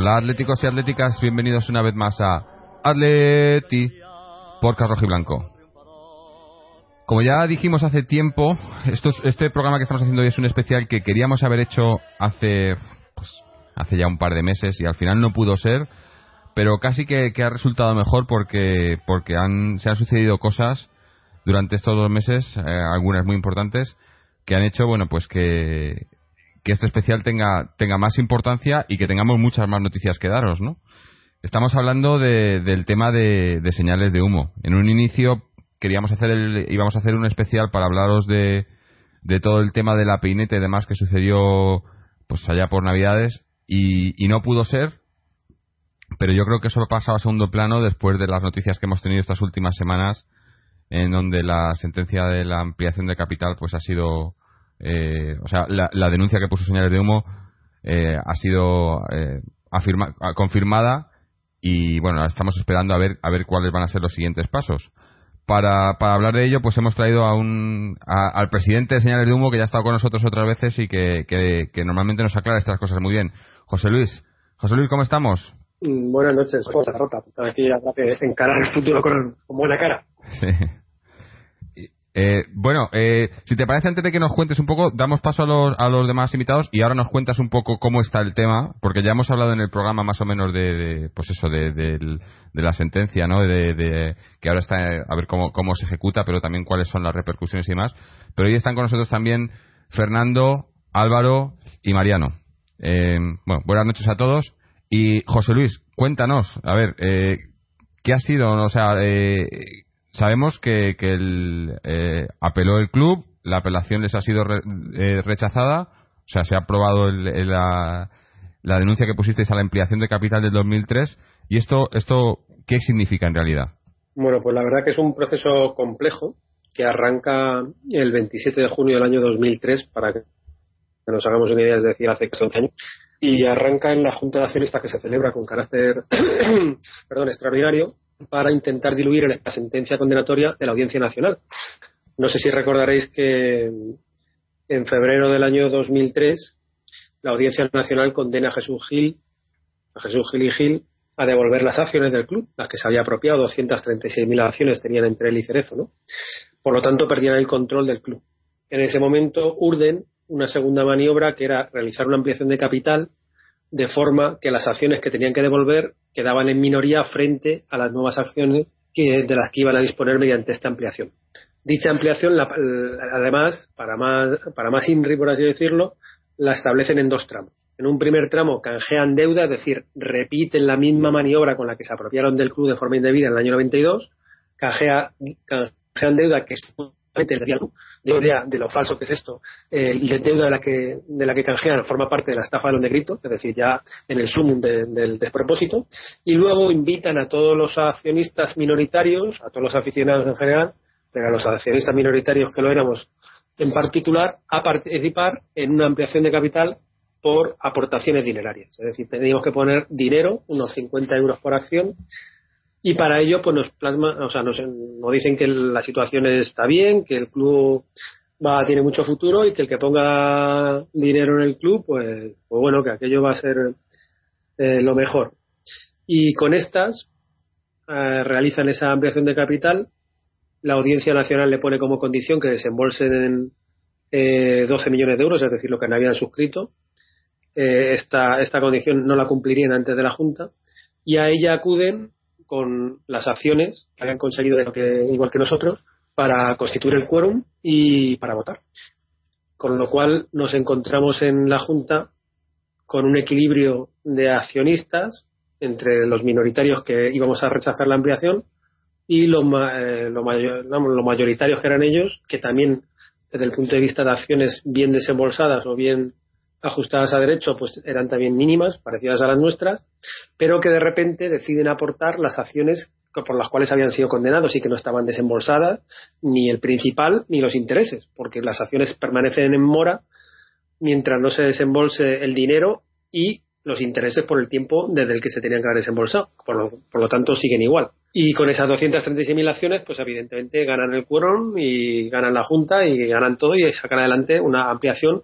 Hola atléticos y atléticas, bienvenidos una vez más a Atleti por Carlos Blanco. Como ya dijimos hace tiempo, este programa que estamos haciendo hoy es un especial que queríamos haber hecho hace, pues, hace ya un par de meses y al final no pudo ser, pero casi que, ha resultado mejor porque, porque han, se han sucedido cosas durante estos dos meses, eh, algunas muy importantes, que han hecho bueno pues que, que este especial tenga, tenga más importancia y que tengamos muchas más noticias que daros, ¿no? Estamos hablando del tema de, señales de humo. En un inicio queríamos hacer el, íbamos a hacer un especial para hablaros de, de todo el tema de la peineta y demás que sucedió pues allá por Navidades y, y no pudo ser, pero yo creo que eso pasaba a segundo plano después de las noticias que hemos tenido estas últimas semanas en donde la sentencia de la ampliación de capital pues ha sido eh, o sea, la, denuncia que puso señales de humo eh, ha sido eh, confirmada y bueno, estamos esperando a ver a ver cuáles van a ser los siguientes pasos. Para, para hablar de ello, pues hemos traído a un, al presidente de Señales de Humo que ya ha estado con nosotros otras veces y que, que, normalmente nos aclara estas cosas muy bien. José Luis, José Luis, ¿cómo estamos? Mm, buenas noches, Jota Rota. Aquí habrá que encarar el futuro con, con buena cara. Sí. Eh, bueno, eh, si te parece, antes de que nos cuentes un poco, damos paso a los, a los demás invitados y ahora nos cuentas un poco cómo está el tema, porque ya hemos hablado en el programa más o menos de, pues eso, de, la sentencia, ¿no? De, que ahora está a ver cómo, cómo se ejecuta, pero también cuáles son las repercusiones y demás. Pero hoy están con nosotros también Fernando, Álvaro y Mariano. Eh, bueno, buenas noches a todos. Y José Luis, cuéntanos, a ver, ¿qué ha sido, o sea, sabemos que, que el, eh, apeló el club, la apelación les ha sido eh, rechazada, o sea, se ha aprobado la, la, denuncia que pusisteis a la ampliación de capital del 2003. ¿Y esto, esto qué significa en realidad? Bueno, pues la verdad que es un proceso complejo que arranca el 27 de junio del año 2003, para que nos hagamos una idea, es decir, hace 11 años, y arranca en la Junta de Accionistas que se celebra con carácter perdón, extraordinario para intentar diluir la sentencia condenatoria de la Audiencia Nacional. No sé si recordaréis que en febrero del año 2003 la Audiencia Nacional condena a Jesús Gil, a Jesús Gil y Gil a devolver las acciones del club, las que se había apropiado, 236.000 acciones tenían entre él y Cerezo, ¿no? Por lo tanto, perdían el control del club. En ese momento urden una segunda maniobra que era realizar una ampliación de capital de forma que las acciones que tenían que devolver quedaban en minoría frente a las nuevas acciones que, de las que iban a disponer mediante esta ampliación. Dicha ampliación, además, para más, para más INRI, por así decirlo, la establecen en dos tramos. En un primer tramo canjean deuda, es decir, repiten la misma maniobra con la que se apropiaron del club de forma indebida en el año 92, canjea, canjean deuda que es de, de lo falso que es esto, eh, de deuda de la que de la que canjean forma parte de la estafa de los negritos, es decir, ya en el sumum del despropósito, y luego invitan a todos los accionistas minoritarios, a todos los aficionados en general, pero a los accionistas minoritarios que lo éramos en particular, a participar en una ampliación de capital por aportaciones dinerarias. Es decir, teníamos que poner dinero, unos 50 euros por acción, y para ello pues nos plasma o sea nos, dicen que la situación está bien que el club va tiene mucho futuro y que el que ponga dinero en el club pues, pues bueno que aquello va a ser eh, lo mejor. Y con estas eh, realizan esa ampliación de capital. La audiencia nacional le pone como condición que desembolsen eh, 12 millones de euros es decir lo que no habían suscrito. Eh, esta esta condición no la cumplirían antes de la junta. Y a ella acuden con las acciones que hayan conseguido igual que nosotros para constituir el quórum y para votar. Con lo cual nos encontramos en la Junta con un equilibrio de accionistas entre los minoritarios que íbamos a rechazar la ampliación y los, eh, los mayoritarios que eran ellos, que también desde el punto de vista de acciones bien desembolsadas o bien ajustadas a derecho pues eran también mínimas, parecidas a las nuestras, pero que de repente deciden aportar las acciones por las cuales habían sido condenados y que no estaban desembolsadas ni el principal ni los intereses, porque las acciones permanecen en mora mientras no se desembolse el dinero y los intereses por el tiempo desde el que se tenían que haber desembolsado. Por lo, por lo tanto, siguen igual. Y con esas 236.000 acciones, pues evidentemente ganan el quórum y ganan la Junta y ganan todo y sacan adelante una ampliación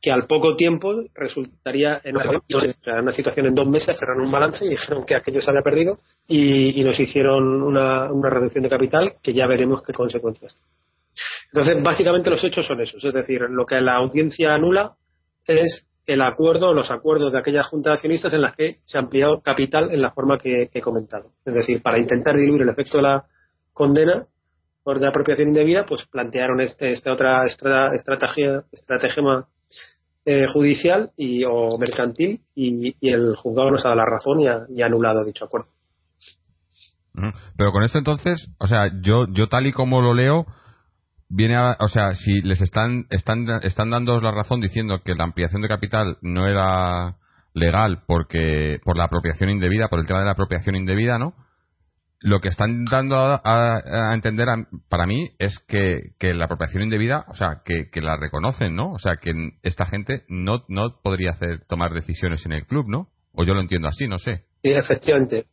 que al poco tiempo resultaría en una, situación en dos meses, cerraron un balance y dijeron que aquello se había perdido y, nos hicieron una, una, reducción de capital que ya veremos qué consecuencias. Entonces, básicamente los hechos son esos, es decir, lo que la audiencia anula es el acuerdo o los acuerdos de aquellas juntas de accionistas en las que se ha ampliado capital en la forma que, he comentado. Es decir, para intentar diluir el efecto de la condena por de apropiación indebida, pues plantearon este, esta otra estrategia, estrategia eh, judicial y, o mercantil y, el juzgado nos ha dado la razón y ha, y ha anulado dicho acuerdo. Pero con esto entonces, o sea, yo, yo tal y como lo leo, viene a, o sea, si les están, están, están dando la razón diciendo que la ampliación de capital no era legal porque, por la apropiación indebida, por el tema de la apropiación indebida, ¿no? Lo que están dando a, entender para mí es que, la apropiación indebida, o sea, que, la reconocen, ¿no? O sea, que esta gente no, no podría hacer tomar decisiones en el club, ¿no? O yo lo entiendo así, no sé. Sí, efectivamente.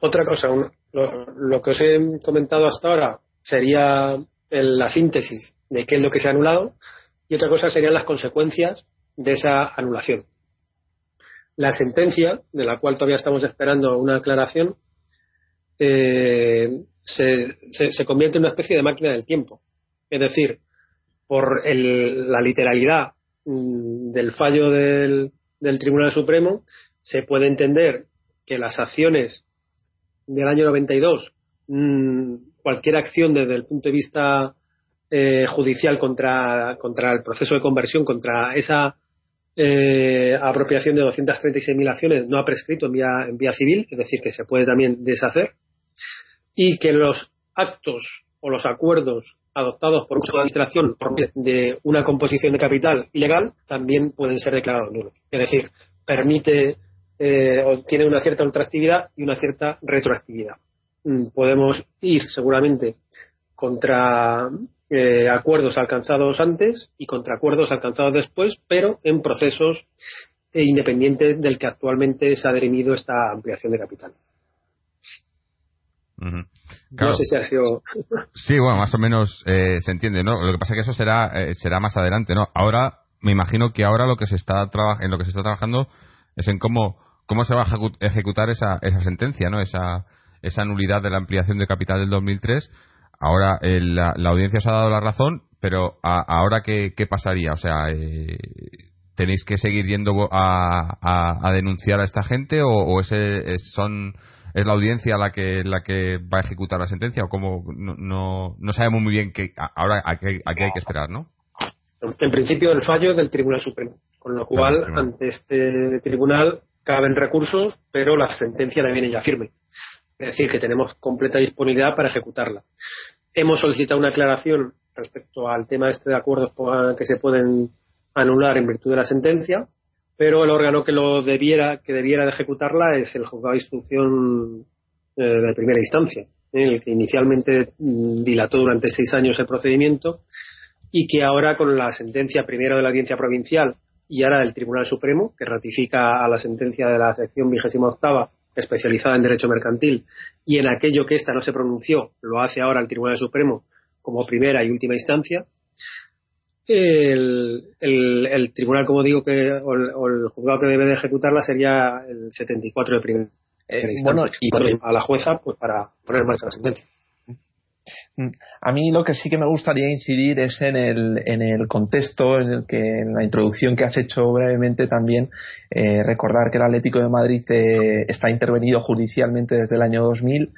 Otra cosa, lo, lo que os he comentado hasta ahora sería la síntesis de qué es lo que se ha anulado y otra cosa serían las consecuencias de esa anulación. La sentencia, de la cual todavía estamos esperando una aclaración, eh, se, convierte en una especie de máquina del tiempo. Es decir, por la literalidad mm, del fallo del, Tribunal Supremo, se puede entender que las acciones del año 92 cualquier acción desde el punto de vista eh, judicial contra, contra el proceso de conversión, contra esa eh, apropiación de 236.000 acciones no ha prescrito en vía, en vía civil, es decir, que se puede también deshacer, y que los actos o los acuerdos adoptados por una administración de una composición de capital ilegal también pueden ser declarados nulos. Es decir, permite eh, o tiene una cierta ultraactividad y una cierta retroactividad. Mm, podemos ir seguramente contra eh, acuerdos alcanzados antes y contra acuerdos alcanzados después, pero en procesos eh, independientes del que actualmente se ha derimido esta ampliación de capital. No sé si ha sido. sí, bueno, más o menos eh, se entiende, ¿no? Lo que pasa es que eso será será más adelante, ¿no? Ahora, me imagino que ahora lo que se está en lo que se está trabajando es en cómo cómo se va a ejecutar esa, esa sentencia, ¿no? Esa esa nulidad de la ampliación de capital del 2003. Ahora eh, la, audiencia os ha dado la razón, pero ahora qué, pasaría? O sea, eh, ¿tenéis que seguir yendo a, a, denunciar a esta gente o, es, son es la audiencia la que la que va a ejecutar la sentencia o cómo no, no, sabemos muy bien que ahora a qué, hay que esperar, ¿no? En principio el fallo es del Tribunal Supremo, con lo cual ante este tribunal caben recursos, pero la sentencia le viene ya firme. Es decir, que tenemos completa disponibilidad para ejecutarla. Hemos solicitado una aclaración respecto al tema este de acuerdos que se pueden anular en virtud de la sentencia, pero el órgano que lo debiera, que debiera de ejecutarla es el juzgado de instrucción eh, de primera instancia, el que inicialmente dilató durante seis años el procedimiento y que ahora con la sentencia primero de la audiencia provincial y ahora del Tribunal Supremo, que ratifica a la sentencia de la sección vigésima octava especializada en derecho mercantil y en aquello que ésta no se pronunció, lo hace ahora el Tribunal Supremo como primera y última instancia. El, tribunal, como digo, que, o el, juzgado que debe de ejecutarla sería el 74 de primera eh, bueno, y a la jueza pues para poner más la sentencia. Mm. A mí lo que sí que me gustaría incidir es en el, en el contexto, en el que en la introducción que has hecho brevemente también, eh, recordar que el Atlético de Madrid eh, está intervenido judicialmente desde el año 2000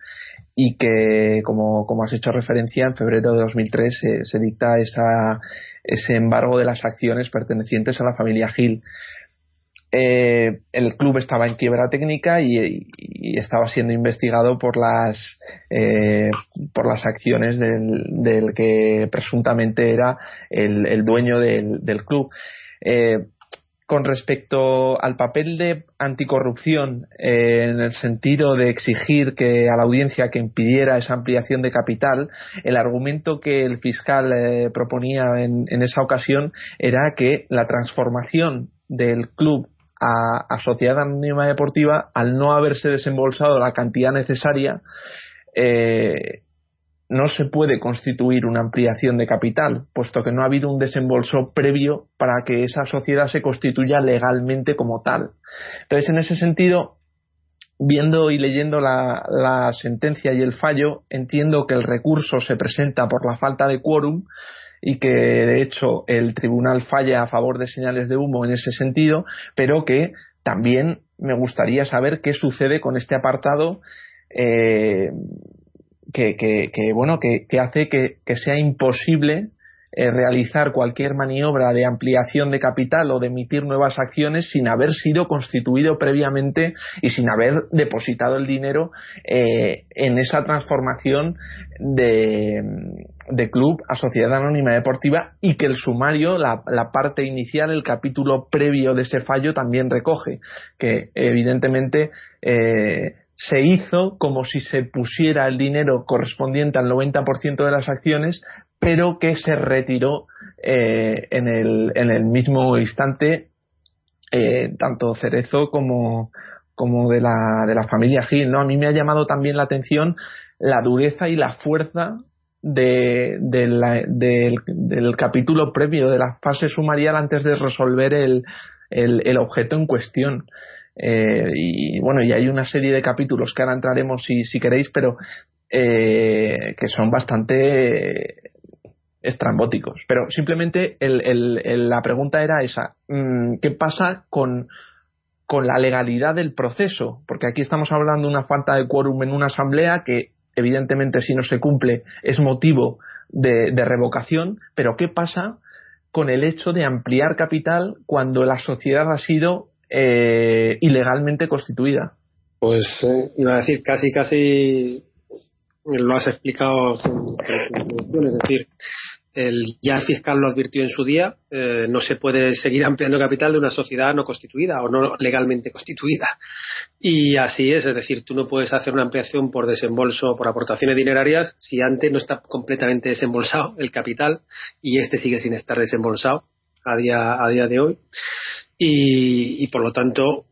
y que, como, como has hecho referencia, en febrero de 2003 se dicta esa, ese embargo de las acciones pertenecientes a la familia Gil. Eh, el club estaba en quiebra técnica y, estaba siendo investigado por las eh, por las acciones del, que presuntamente era el, dueño del, club. Eh, con respecto al papel de anticorrupción en el sentido de exigir que a la audiencia que impidiera esa ampliación de capital, el argumento que el fiscal proponía en, en esa ocasión era que la transformación del club a, Sociedad Anónima Deportiva, al no haberse desembolsado la cantidad necesaria, eh, no se puede constituir una ampliación de capital, puesto que no ha habido un desembolso previo para que esa sociedad se constituya legalmente como tal. Entonces, en ese sentido, viendo y leyendo la, sentencia y el fallo, entiendo que el recurso se presenta por la falta de quórum y que de hecho el tribunal falla a favor de señales de humo en ese sentido, pero que también me gustaría saber qué sucede con este apartado eh, que, bueno que, hace que, sea imposible eh, realizar cualquier maniobra de ampliación de capital o de emitir nuevas acciones sin haber sido constituido previamente y sin haber depositado el dinero eh, en esa transformación de, club a sociedad anónima deportiva y que el sumario, la, parte inicial, el capítulo previo de ese fallo también recoge, que evidentemente eh, se hizo como si se pusiera el dinero correspondiente al 90% de las acciones, pero que se retiró eh, en, el, en, el, mismo instante eh, tanto Cerezo como, como de, la, de la familia Gil. ¿no? A mí me ha llamado también la atención la dureza y la fuerza de, del, capítulo previo, de la fase sumarial antes de resolver el, objeto en cuestión. Eh, y bueno, y hay una serie de capítulos que ahora entraremos si, si queréis, pero eh, que son bastante estrambóticos. Pero simplemente la pregunta era esa: mm, ¿qué pasa con, con la legalidad del proceso? Porque aquí estamos hablando de una falta de quórum en una asamblea que, evidentemente, si no se cumple, es motivo de, revocación. Pero ¿qué pasa? con el hecho de ampliar capital cuando la sociedad ha sido eh, ilegalmente constituida. Pues eh, iba a decir, casi, casi lo has explicado es decir, el, ya fiscal lo advirtió en su día, eh, no se puede seguir ampliando capital de una sociedad no constituida o no legalmente constituida. Y así es, es decir, tú no puedes hacer una ampliación por desembolso, por aportaciones dinerarias, si antes no está completamente desembolsado el capital y este sigue sin estar desembolsado a día, a día de hoy y, por lo tanto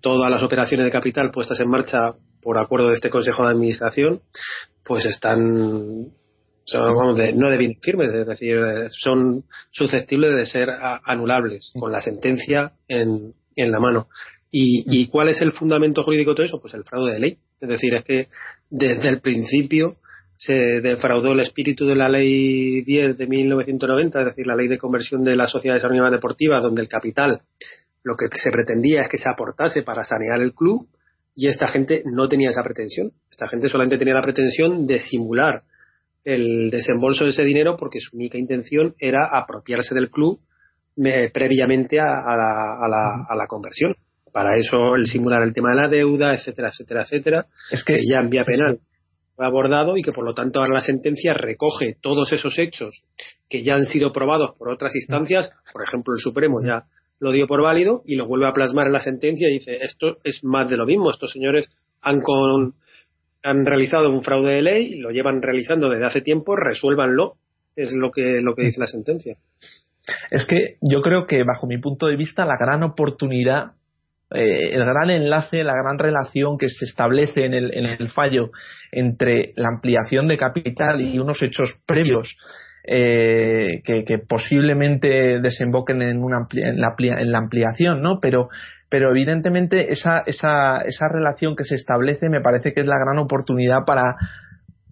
todas las operaciones de capital puestas en marcha por acuerdo de este Consejo de Administración pues están vamos, no de bien firmes, es decir, son susceptibles de ser anulables con la sentencia en, en la mano. ¿Y, ¿Y cuál es el fundamento jurídico de todo eso? Pues el fraude de ley. Es decir, es que desde el principio se defraudó el espíritu de la ley 10 de 1990, es decir, la ley de conversión de las sociedades anónimas deportivas, donde el capital lo que se pretendía es que se aportase para sanear el club y esta gente no tenía esa pretensión. Esta gente solamente tenía la pretensión de simular el desembolso de ese dinero porque su única intención era apropiarse del club eh, previamente a, la, a, la, conversión. Para eso el simular el tema de la deuda, etcétera, etcétera, etcétera, es que, ya en vía penal. abordado y que por lo tanto ahora la sentencia recoge todos esos hechos que ya han sido probados por otras instancias, por ejemplo el Supremo ya lo dio por válido y lo vuelve a plasmar en la sentencia y dice esto es más de lo mismo, estos señores han con, han realizado un fraude de ley, lo llevan realizando desde hace tiempo, resuélvanlo, es lo que lo que dice la sentencia. Es que yo creo que bajo mi punto de vista la gran oportunidad eh, el gran enlace, la gran relación que se establece en el, fallo entre la ampliación de capital y unos hechos previos eh, que, posiblemente desemboquen en, una en, la, en la ampliación, ¿no? Pero, pero evidentemente esa, esa, esa relación que se establece me parece que es la gran oportunidad para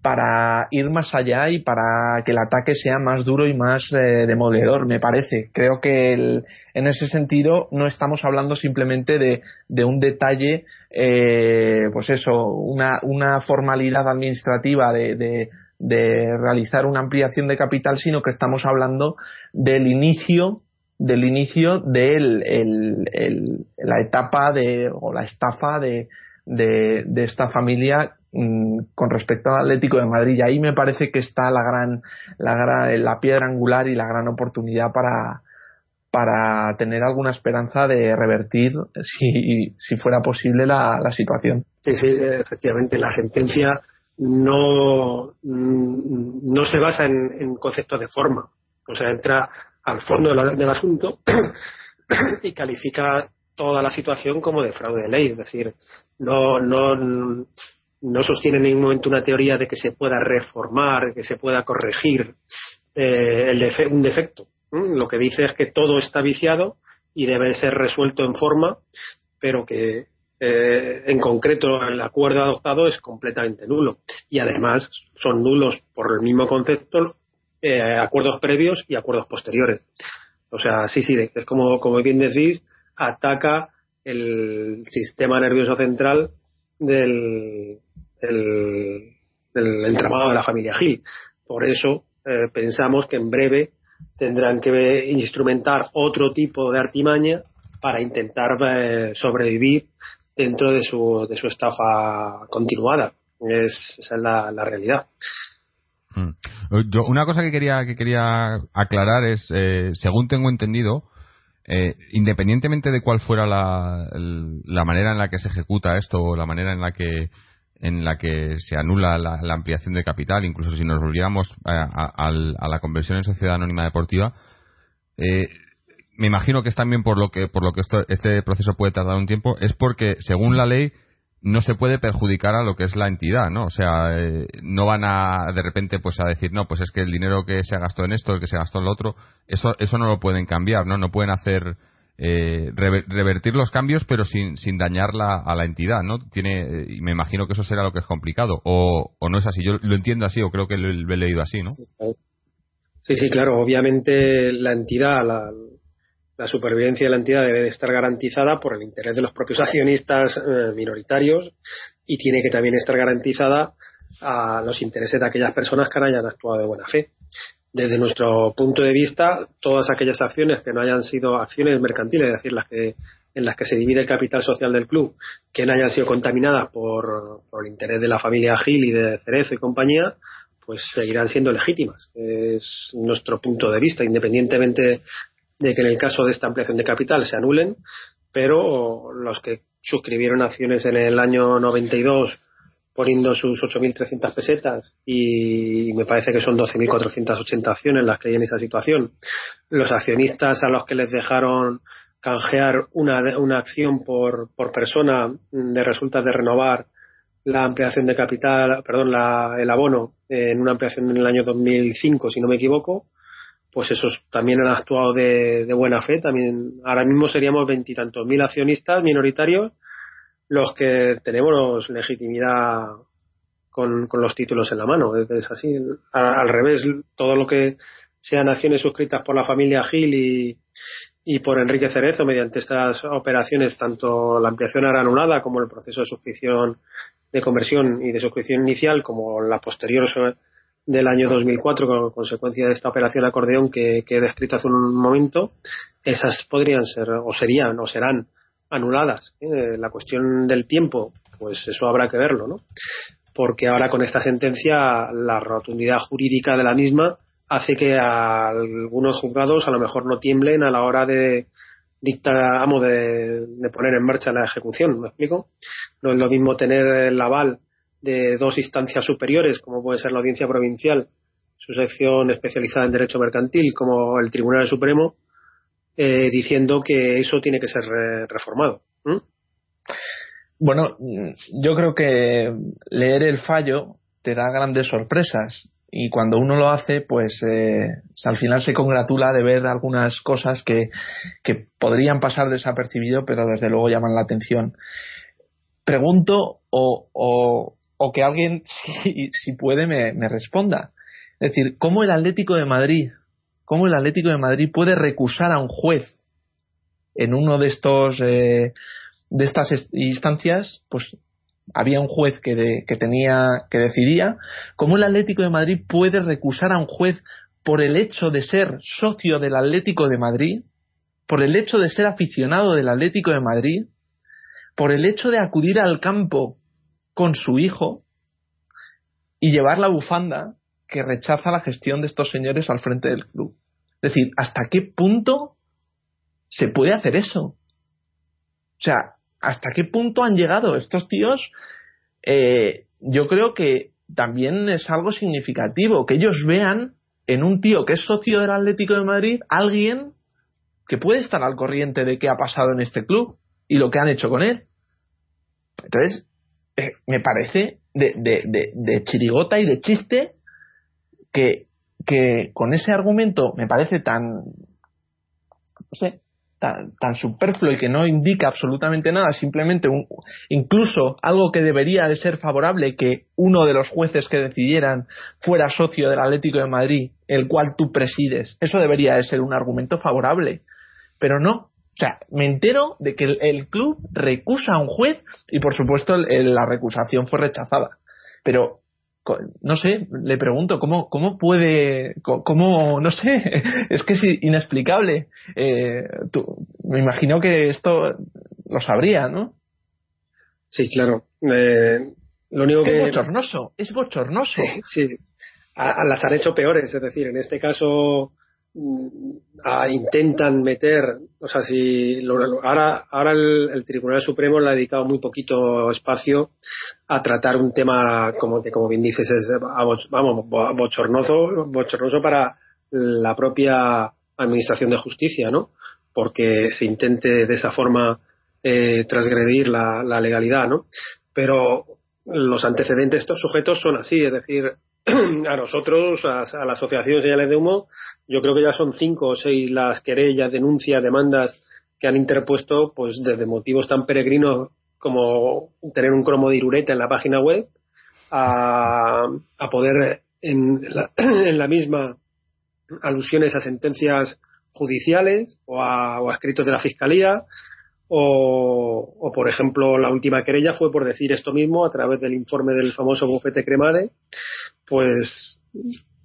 para ir más allá y para que el ataque sea más duro y más eh, demoledor, me parece. Creo que en ese sentido no estamos hablando simplemente de, de un detalle, eh, pues eso, una, una formalidad administrativa de, de, de realizar una ampliación de capital, sino que estamos hablando del inicio del inicio de el, la etapa de o la estafa de, de, esta familia Mm, con respecto al Atlético de Madrid. Y ahí me parece que está la gran, la gran, la piedra angular y la gran oportunidad para, para tener alguna esperanza de revertir, si, si fuera posible, la, situación. Sí, efectivamente, la sentencia no, mm, no se basa en, en conceptos de forma. O sea, entra al fondo del asunto y califica toda la situación como de fraude de ley. Es decir, no, no, no sostiene en ningún momento una teoría de que se pueda reformar, de que se pueda corregir eh, el un defecto. Lo que dice es que todo está viciado y debe ser resuelto en forma, pero que eh, en concreto el acuerdo adoptado es completamente nulo. Y además son nulos por el mismo concepto eh, acuerdos previos y acuerdos posteriores. O sea, sí, sí, es como, como bien decís, ataca el sistema nervioso central del, entramado de la familia Gil. Por eso eh, pensamos que en breve tendrán que instrumentar otro tipo de artimaña para intentar eh, sobrevivir dentro de su, de su estafa continuada. Es, esa es la, realidad. Mm. Yo, una cosa que quería, que quería aclarar es, eh, según tengo entendido, eh, independientemente de cuál fuera la, la, manera en la que se ejecuta esto o la manera en la que en la que se anula la, ampliación de capital, incluso si nos volviéramos a, la conversión en sociedad anónima deportiva, eh, me imagino que es también por lo que por lo que este proceso puede tardar un tiempo, es porque según la ley no se puede perjudicar a lo que es la entidad, ¿no? O sea, eh, no van a de repente pues a decir, no, pues es que el dinero que se gastado en esto, el que se gastó en lo otro, eso eso no lo pueden cambiar, ¿no? No pueden hacer eh, revertir los cambios pero sin, sin dañar a la entidad, ¿no? Tiene eh, y me imagino que eso será lo que es complicado o, o no es así. Yo lo entiendo así o creo que lo, he leído así, ¿no? Sí, sí, claro. Obviamente la entidad, la, la supervivencia de la entidad debe de estar garantizada por el interés de los propios accionistas eh, minoritarios y tiene que también estar garantizada a los intereses de aquellas personas que no hayan actuado de buena fe. Desde nuestro punto de vista, todas aquellas acciones que no hayan sido acciones mercantiles, es decir, las que en las que se divide el capital social del club, que no hayan sido contaminadas por, por el interés de la familia Gil y de Cerezo y compañía, pues seguirán siendo legítimas. Es nuestro punto de vista, independientemente de que en el caso de esta ampliación de capital se anulen, pero los que suscribieron acciones en el año 92 poniendo sus 8.300 pesetas y me parece que son 12.480 acciones las que hay en esa situación. Los accionistas a los que les dejaron canjear una, una acción por, por persona de resultas de renovar la ampliación de capital, perdón, la, el abono en una ampliación en el año 2005, si no me equivoco, pues esos también han actuado de, buena fe. También ahora mismo seríamos veintitantos mil accionistas minoritarios los que tenemos legitimidad con, los títulos en la mano. Es así. Al, revés, todo lo que sean acciones suscritas por la familia Gil y, y por Enrique Cerezo mediante estas operaciones, tanto la ampliación ahora anulada como el proceso de suscripción de conversión y de suscripción inicial, como la posterior del año 2004 como consecuencia de esta operación acordeón que, he descrito hace un momento, esas podrían ser o serían o serán anuladas. ¿eh? La cuestión del tiempo, pues eso habrá que verlo, ¿no? Porque ahora con esta sentencia la rotundidad jurídica de la misma hace que algunos juzgados a lo mejor no tiemblen a la hora de dictar, amo, de, de poner en marcha la ejecución, ¿me explico? No es lo mismo tener el aval de dos instancias superiores, como puede ser la Audiencia Provincial, su sección especializada en Derecho Mercantil, como el Tribunal Supremo, eh, diciendo que eso tiene que ser reformado. Bueno, yo creo que leer el fallo te da grandes sorpresas y cuando uno lo hace, pues eh, al final se congratula de ver algunas cosas que, que podrían pasar desapercibido, pero desde luego llaman la atención. Pregunto o, o que alguien, si, puede, me, responda. Es decir, ¿cómo el Atlético de Madrid, cómo el Atlético de Madrid puede recusar a un juez en uno de estos eh, de estas instancias? Pues había un juez que, que tenía que decidía. ¿Cómo el Atlético de Madrid puede recusar a un juez por el hecho de ser socio del Atlético de Madrid, por el hecho de ser aficionado del Atlético de Madrid, por el hecho de acudir al campo con su hijo y llevar la bufanda que rechaza la gestión de estos señores al frente del club. Es decir, ¿hasta qué punto se puede hacer eso? O sea, ¿hasta qué punto han llegado estos tíos? Eh, yo creo que también es algo significativo que ellos vean en un tío que es socio del Atlético de Madrid alguien que puede estar al corriente de qué ha pasado en este club y lo que han hecho con él. Entonces, eh, me parece de, de, de, chirigota y de chiste que, que con ese argumento me parece tan, no sé, tan, superfluo y que no indica absolutamente nada, simplemente un, incluso algo que debería de ser favorable que uno de los jueces que decidieran fuera socio del Atlético de Madrid, el cual tú presides, eso debería de ser un argumento favorable, pero no. O sea, me entero de que el, club recusa a un juez y por supuesto la recusación fue rechazada. Pero no sé, le pregunto, ¿cómo, cómo puede, cómo, no sé, es que es inexplicable. Eh, me imagino que esto lo sabría, ¿no? Sí, claro. Eh, lo único que... Es bochornoso, es bochornoso. Sí, las han hecho peores, es decir, en este caso intentan meter, o sea, si ahora, ahora el, Tribunal Supremo le ha dedicado muy poquito espacio a tratar un tema, como, como bien dices, es, vamos, bochornoso, bochornoso para la propia Administración de Justicia, ¿no? Porque se intente de esa forma eh, transgredir la, la legalidad, ¿no? Pero los antecedentes de estos sujetos son así, es decir, a nosotros, a, la Asociación Señales de Humo, yo creo que ya son cinco o seis las querellas, denuncias, demandas que han interpuesto, pues desde motivos tan peregrinos como tener un cromo de irureta en la página web, a, poder en la, en la, misma alusiones a sentencias judiciales o a, o a escritos de la Fiscalía, o, por ejemplo, la última querella fue por decir esto mismo a través del informe del famoso bufete Cremade, pues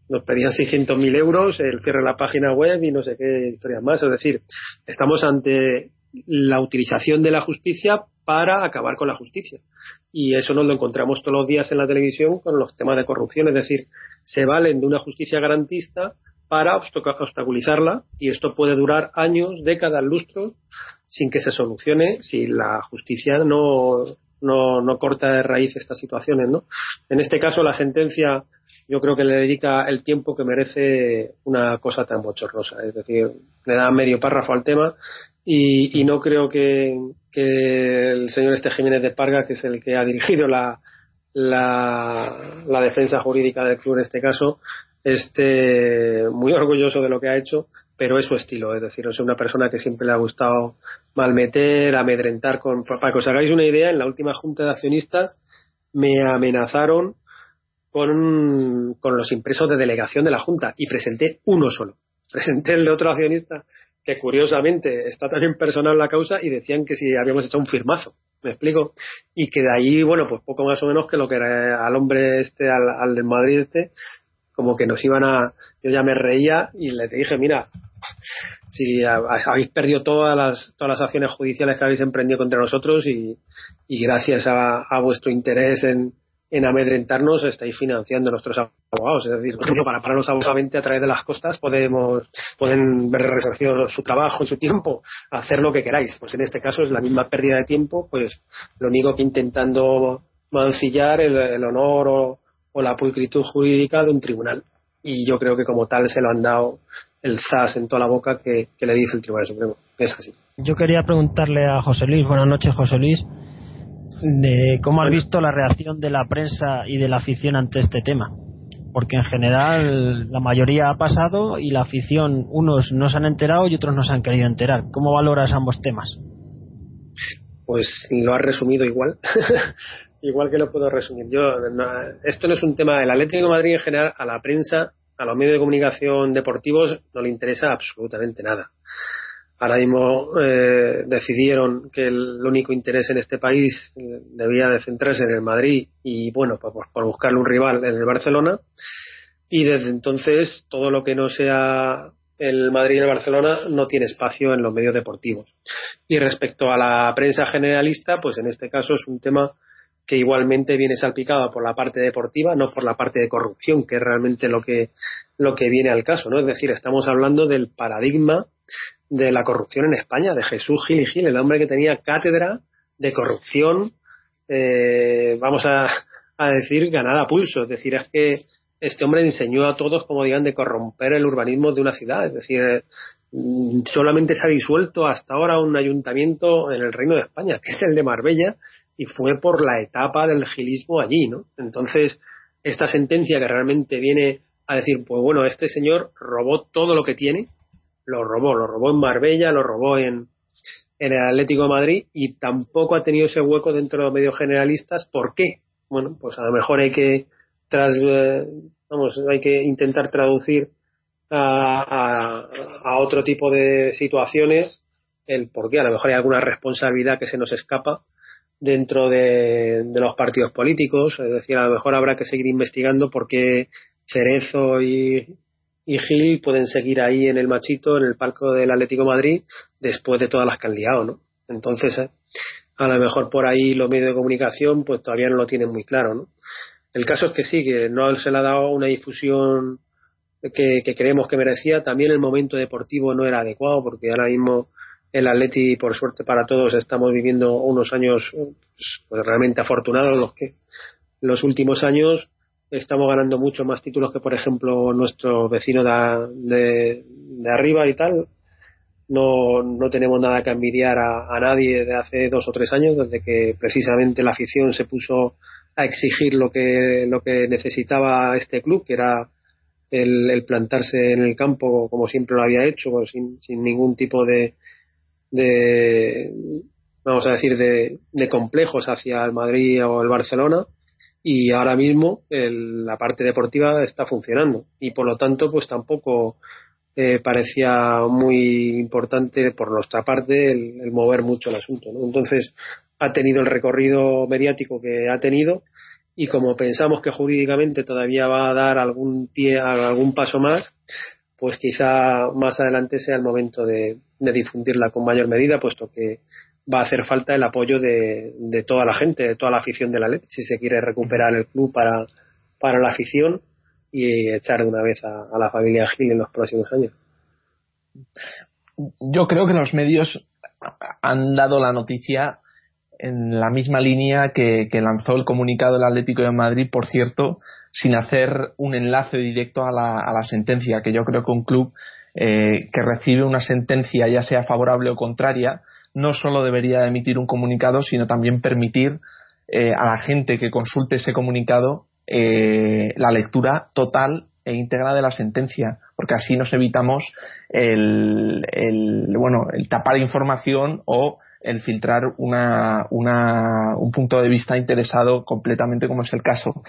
nos pedían 600.000 euros, el cierre de la página web y no sé qué historias más. Es decir, estamos ante la utilización de la justicia para acabar con la justicia. Y eso nos lo encontramos todos los días en la televisión con los temas de corrupción. Es decir, se valen de una justicia garantista para obstaculizarla y esto puede durar años, décadas, lustros sin que se solucione si la justicia no, no, no corta de raíz estas situaciones. ¿no? En este caso, la sentencia yo creo que le dedica el tiempo que merece una cosa tan bochornosa. Es decir, le da medio párrafo al tema y, y no creo que, el señor este Jiménez de Parga, que es el que ha dirigido la, la, la defensa jurídica del club en este caso, esté muy orgulloso de lo que ha hecho, pero es su estilo, es decir, es una persona que siempre le ha gustado malmeter, amedrentar con para que os hagáis una idea, en la última junta de accionistas me amenazaron con, con los impresos de delegación de la junta y presenté uno solo. Presenté el de otro accionista que curiosamente está también personal la causa y decían que si habíamos hecho un firmazo. ¿Me explico? Y que de ahí, bueno, pues poco más o menos que lo que era al hombre este, al, al de Madrid este, como que nos iban a. Yo ya me reía y le dije, mira, si habéis perdido todas las, todas las acciones judiciales que habéis emprendido contra nosotros y, gracias a, vuestro interés en, en amedrentarnos estáis financiando nuestros abogados. Es decir, para pararnos abusivamente a través de las costas podemos, pueden ver resarcido su trabajo y su tiempo, hacer lo que queráis. Pues en este caso es la misma pérdida de tiempo, pues lo único que intentando mancillar el, honor o, la pulcritud jurídica de un tribunal. Y yo creo que como tal se lo han dado el zas en toda la boca que, le dice el Tribunal Supremo. Es así. Yo quería preguntarle a José Luis, buenas noches José Luis, de cómo has visto la reacción de la prensa y de la afición ante este tema. Porque en general la mayoría ha pasado y la afición, unos no se han enterado y otros no se han querido enterar. ¿Cómo valoras ambos temas? Pues lo has resumido igual. igual que lo puedo resumir. Yo, esto no es un tema del Atlético de Madrid en general, a la prensa a los medios de comunicación deportivos no le interesa absolutamente nada. Ahora mismo eh, decidieron que el, único interés en este país eh, debía de centrarse en el Madrid y, bueno, por, por buscarle un rival en el Barcelona. Y desde entonces todo lo que no sea el Madrid y el Barcelona no tiene espacio en los medios deportivos. Y respecto a la prensa generalista, pues en este caso es un tema que igualmente viene salpicada por la parte deportiva, no por la parte de corrupción, que es realmente lo que, lo que viene al caso, ¿no? Es decir, estamos hablando del paradigma de la corrupción en España, de Jesús Gil y Gil, el hombre que tenía cátedra de corrupción, eh, vamos a, decir, ganada a pulso. Es decir, es que este hombre enseñó a todos cómo digan de corromper el urbanismo de una ciudad. Es decir, mm, solamente se ha disuelto hasta ahora un ayuntamiento en el Reino de España, que es el de Marbella, y fue por la etapa del gilismo allí, ¿no? Entonces, esta sentencia que realmente viene a decir, pues bueno, este señor robó todo lo que tiene, lo robó, lo robó en Marbella, lo robó en, en el Atlético de Madrid y tampoco ha tenido ese hueco dentro de los medios generalistas. ¿Por qué? Bueno, pues a lo mejor hay que tras, eh, vamos, hay que intentar traducir a, a, otro tipo de situaciones el por qué. A lo mejor hay alguna responsabilidad que se nos escapa dentro de, de, los partidos políticos. Es decir, a lo mejor habrá que seguir investigando por qué Cerezo y, y Gil pueden seguir ahí en el machito, en el palco del Atlético Madrid, después de todas las que han liado, ¿no? Entonces, eh, a lo mejor por ahí los medios de comunicación pues todavía no lo tienen muy claro, ¿no? El caso es que sí, que no se le ha dado una difusión que, creemos que merecía. También el momento deportivo no era adecuado, porque ahora mismo el Atleti, por suerte para todos, estamos viviendo unos años pues realmente afortunados, los que los últimos años estamos ganando mucho más títulos que, por ejemplo, nuestro vecino de, arriba y tal. No, no tenemos nada que envidiar a, nadie de hace dos o tres años, desde que precisamente la afición se puso a exigir lo que, lo que necesitaba este club, que era el, plantarse en el campo como siempre lo había hecho, sin, sin ningún tipo de, de vamos a decir, de, de complejos hacia el Madrid o el Barcelona y ahora mismo la parte deportiva está funcionando y por lo tanto pues tampoco eh, parecía muy importante por nuestra parte el, mover mucho el asunto ¿no? entonces ha tenido el recorrido mediático que ha tenido y como pensamos que jurídicamente todavía va a dar algún pie algún paso más pues quizá más adelante sea el momento de difundirla con mayor medida puesto que va a hacer falta el apoyo de, de toda la gente, de toda la afición de la LED, si se quiere recuperar el club para, para la afición y echar de una vez a, la familia Gil en los próximos años. Yo creo que los medios han dado la noticia en la misma línea que, lanzó el comunicado del Atlético de Madrid, por cierto, sin hacer un enlace directo a la, a la sentencia, que yo creo que un club eh, que recibe una sentencia, ya sea favorable o contraria, no solo debería emitir un comunicado, sino también permitir eh, a la gente que consulte ese comunicado eh, la lectura total e íntegra de la sentencia, porque así nos evitamos el, bueno, el tapar información o el filtrar una, un punto de vista interesado completamente como es el caso.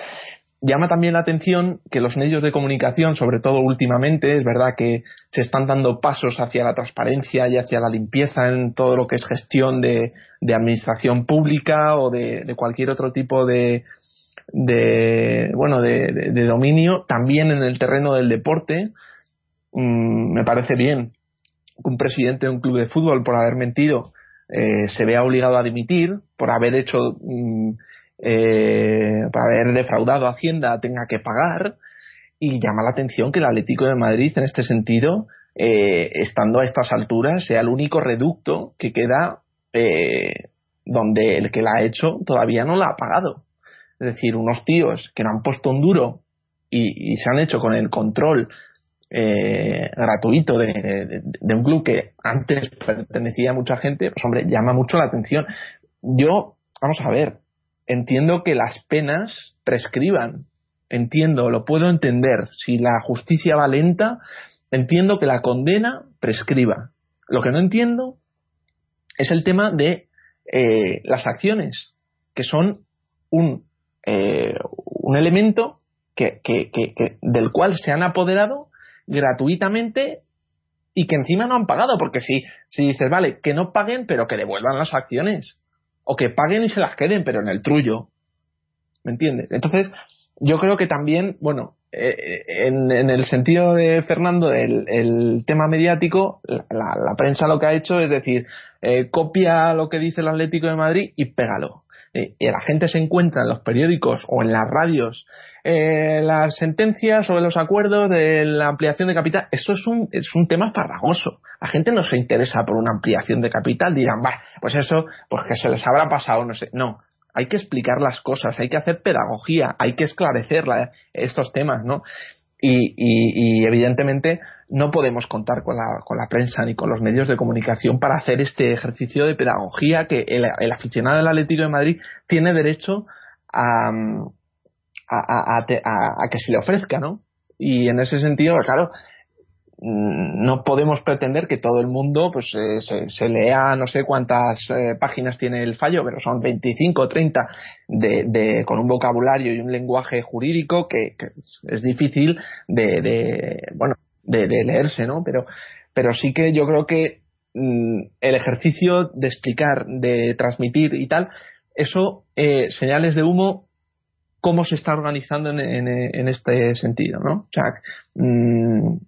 Llama también la atención que los medios de comunicación, sobre todo últimamente, es verdad que se están dando pasos hacia la transparencia y hacia la limpieza en todo lo que es gestión de, administración pública o de, cualquier otro tipo de, de bueno de, dominio también en el terreno del deporte. Mm, me parece bien que un presidente de un club de fútbol por haber mentido eh, se vea obligado a dimitir por haber hecho mm, eh, para haber defraudado Hacienda tenga que pagar y llama la atención que el Atlético de Madrid en este sentido eh, estando a estas alturas sea el único reducto que queda eh, donde el que la ha hecho todavía no la ha pagado es decir unos tíos que no han puesto un duro y, se han hecho con el control eh, gratuito de, de, un club que antes pertenecía a mucha gente, pues hombre, llama mucho la atención. Yo, vamos a ver, entiendo que las penas prescriban. Entiendo, lo puedo entender. Si la justicia va lenta, entiendo que la condena prescriba. Lo que no entiendo es el tema de eh, las acciones, que son un, eh, un elemento que, del cual se han apoderado gratuitamente y que encima no han pagado, porque si, si dices, vale, que no paguen, pero que devuelvan las acciones o que paguen y se las queden, pero en el trullo. ¿Me entiendes? Entonces, yo creo que también, bueno, eh, en, el sentido de Fernando, el, tema mediático, la, prensa lo que ha hecho es decir, eh, copia lo que dice el Atlético de Madrid y pégalo. Eh, y la gente se encuentra en los periódicos o en las radios las sentencias sobre los acuerdos de la ampliación de capital. Eso es un, es un tema farragoso. La gente no se interesa por una ampliación de capital. Dirán, va, pues eso, pues que se les habrá pasado, no sé. No, hay que explicar las cosas, hay que hacer pedagogía, hay que esclarecer estos temas, ¿no? Y, evidentemente no podemos contar con la, con la prensa ni con los medios de comunicación para hacer este ejercicio de pedagogía que el, aficionado del Atlético de Madrid tiene derecho a, a, a, que se le ofrezca, ¿no? Y en ese sentido, claro, Mm, no podemos pretender que todo el mundo pues eh, se, lea no sé cuántas eh, páginas tiene el fallo pero son 25 o 30 de, con un vocabulario y un lenguaje jurídico que, es difícil de, bueno de, leerse no pero pero sí que yo creo que mm, el ejercicio de explicar de transmitir y tal eso eh, señales de humo cómo se está organizando en, este sentido no o mm,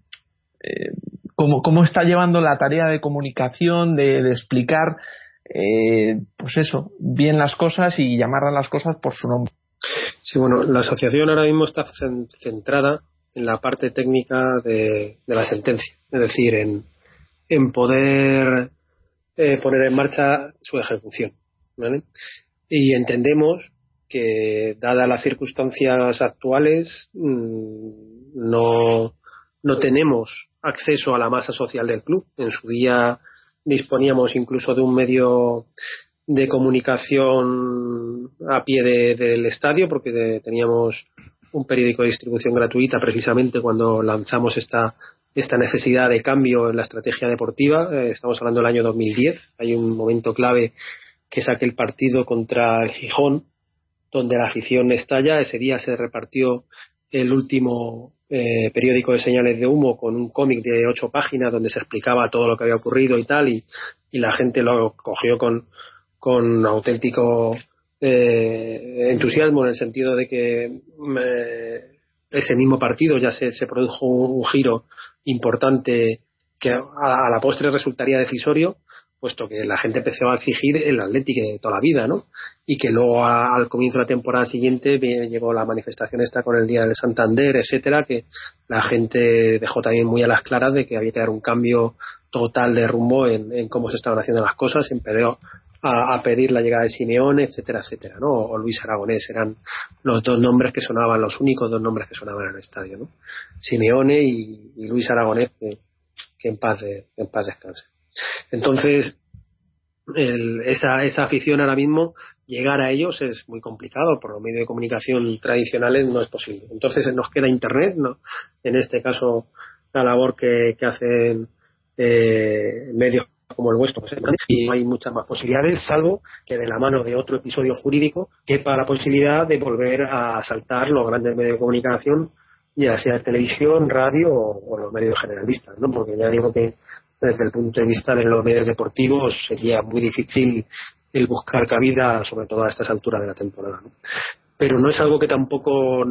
eh, cómo, está llevando la tarea de comunicación, de, explicar, eh, pues eso, bien las cosas y llamar a las cosas por su nombre. Sí, bueno, la asociación ahora mismo está centrada en la parte técnica de, la sentencia, es decir, en, en poder eh, poner en marcha su ejecución. Y entendemos que, dadas las circunstancias actuales, mm, no, no tenemos acceso a la masa social del club. En su día disponíamos incluso de un medio de comunicación a pie del estadio porque teníamos un periódico de distribución gratuita precisamente cuando lanzamos esta esta necesidad de cambio en la estrategia deportiva. Eh, estamos hablando del año 2010. Hay un momento clave que es aquel partido contra el Gijón, donde la afición estalla. Ese día se repartió el último eh, periódico de señales de humo con un cómic de ocho páginas donde se explicaba todo lo que había ocurrido y tal y, la gente lo cogió con, con auténtico eh, entusiasmo en el sentido de que eh, ese mismo partido ya se, se produjo un, giro importante que a, la postre resultaría decisorio puesto que la gente empezó a exigir el Atlético de toda la vida, ¿no? Y que luego al comienzo de la temporada siguiente llegó la manifestación esta con el Día del Santander, etcétera, que la gente dejó también muy a las claras de que había que dar un cambio total de rumbo en, cómo se estaban haciendo las cosas, empezó a, pedir la llegada de Simeone, etcétera, etcétera, ¿no? O Luis Aragonés eran los dos nombres que sonaban, los únicos dos nombres que sonaban en el estadio, ¿no? Simeone y, Luis Aragonés, que, en paz en paz descanse. Entonces, esa, esa afición ahora mismo, llegar a ellos es muy complicado. Por los medios de comunicación tradicionales no es posible. Entonces nos queda Internet, ¿no? en este caso la labor que, que hacen eh, medios como el vuestro, pues, y hay muchas más posibilidades, salvo que de la mano de otro episodio jurídico quepa la posibilidad de volver a saltar los grandes medios de comunicación, ya sea televisión, radio o, o los medios generalistas, ¿no? Porque ya digo que desde el punto de vista de los medios deportivos sería muy difícil el buscar cabida, sobre todo a estas alturas de la temporada. Pero no es algo que tampoco,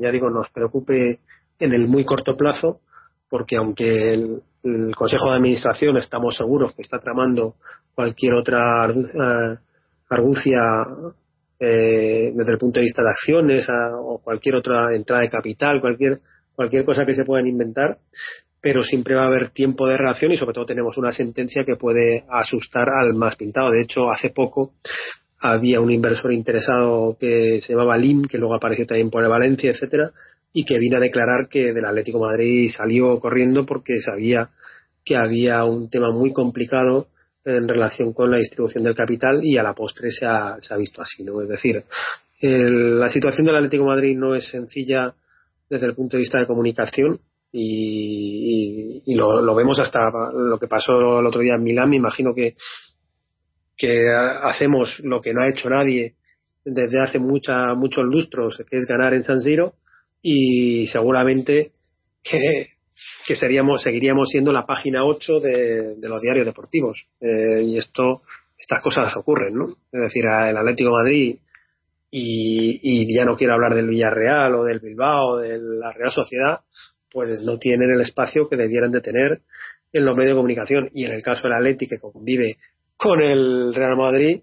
ya digo, nos preocupe en el muy corto plazo, porque aunque el, Consejo de Administración estamos seguros que está tramando cualquier otra eh, argucia eh, desde el punto de vista de acciones o cualquier otra entrada de capital, cualquier cualquier cosa que se puedan inventar, pero siempre va a haber tiempo de reacción y sobre todo tenemos una sentencia que puede asustar al más pintado. De hecho, hace poco había un inversor interesado que se llamaba Lim, que luego apareció también por el Valencia, etcétera, y que vino a declarar que del Atlético Madrid salió corriendo porque sabía que había un tema muy complicado en relación con la distribución del capital y a la postre se ha, visto así, ¿no? Es decir, la situación del Atlético Madrid no es sencilla desde el punto de vista de comunicación y, y, lo, vemos hasta lo que pasó el otro día en Milán. Me imagino que, que hacemos lo que no ha hecho nadie desde hace mucha, muchos lustros, que es ganar en San Siro y seguramente que, que seríamos, seguiríamos siendo la página 8 de, los diarios deportivos. Eh, y esto, estas cosas ocurren, ¿no? Es decir, el Atlético Madrid y, y ya no quiero hablar del Villarreal o del Bilbao, de la Real Sociedad, pues no tienen el espacio que debieran de tener en los medios de comunicación. Y en el caso del Atleti, que convive con el Real Madrid,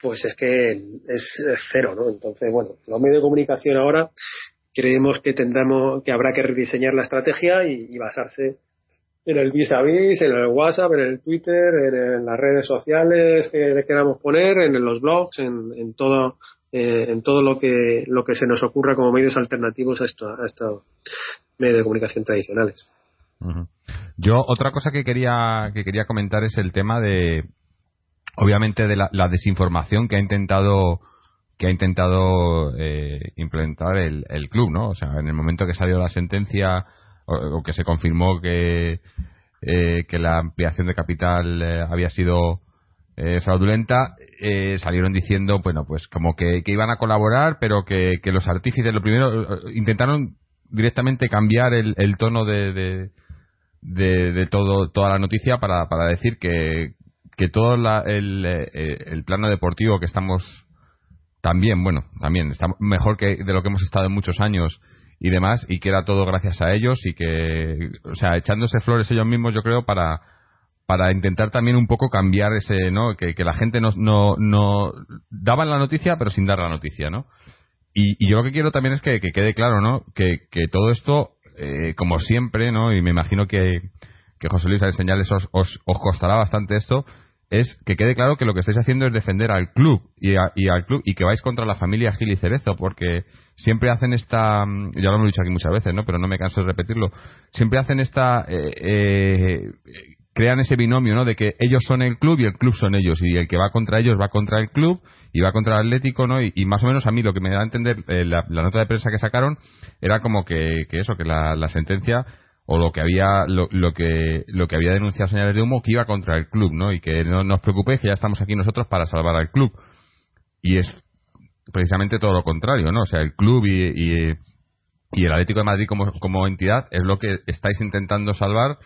pues es que es, cero, ¿no? Entonces, bueno, los medios de comunicación ahora creemos que tendremos, que habrá que rediseñar la estrategia y, basarse en el vis a vis, en el WhatsApp, en el Twitter, en, las redes sociales que le queramos poner, en, los blogs, en, todo, eh, en todo lo que, lo que se nos ocurra como medios alternativos a esto, a esto, medios de comunicación tradicionales. Yo otra cosa que quería que quería comentar es el tema de obviamente de la, desinformación que ha intentado que ha intentado eh, implementar el, club, ¿no? O sea, en el momento que salió la sentencia o, que se confirmó que eh, que la ampliación de capital eh, había sido fraudulenta, salieron diciendo, bueno, pues como que, iban a colaborar, pero que, los artífices, lo primero, intentaron directamente cambiar el, tono de, de, todo, toda la noticia para, para decir que, que todo el, eh, el, plano deportivo que estamos también, bueno, también está mejor que de lo que hemos estado en muchos años y demás, y que era todo gracias a ellos y que, o sea, echándose flores ellos mismos, yo creo, para, para intentar también un poco cambiar ese, ¿no? Que, que la gente no, no, no daban la noticia, pero sin dar la noticia, ¿no? Y, y yo lo que quiero también es que, que quede claro, ¿no? Que, que todo esto, eh, como siempre, ¿no? Y me imagino que, que José Luis a enseñarles os, os, os costará bastante esto, es que quede claro que lo que estáis haciendo es defender al club y, al club y que vais contra la familia Gil y Cerezo porque siempre hacen esta mm, ya lo hemos dicho aquí muchas veces no pero no me canso de repetirlo siempre hacen esta eh, eh, crean ese binomio no de que ellos son el club y el club son ellos y el que va contra ellos va contra el club y va contra el Atlético no y, más o menos a mí lo que me da a entender eh, la, nota de prensa que sacaron era como que, eso que la sentencia o lo que había lo, que lo que había denunciado señales de humo que iba contra el club no y que no, nos preocupéis que ya estamos aquí nosotros para salvar al club. Y es precisamente todo lo contrario no o sea el club y, y, el Atlético de Madrid como, como entidad es lo que estáis intentando salvar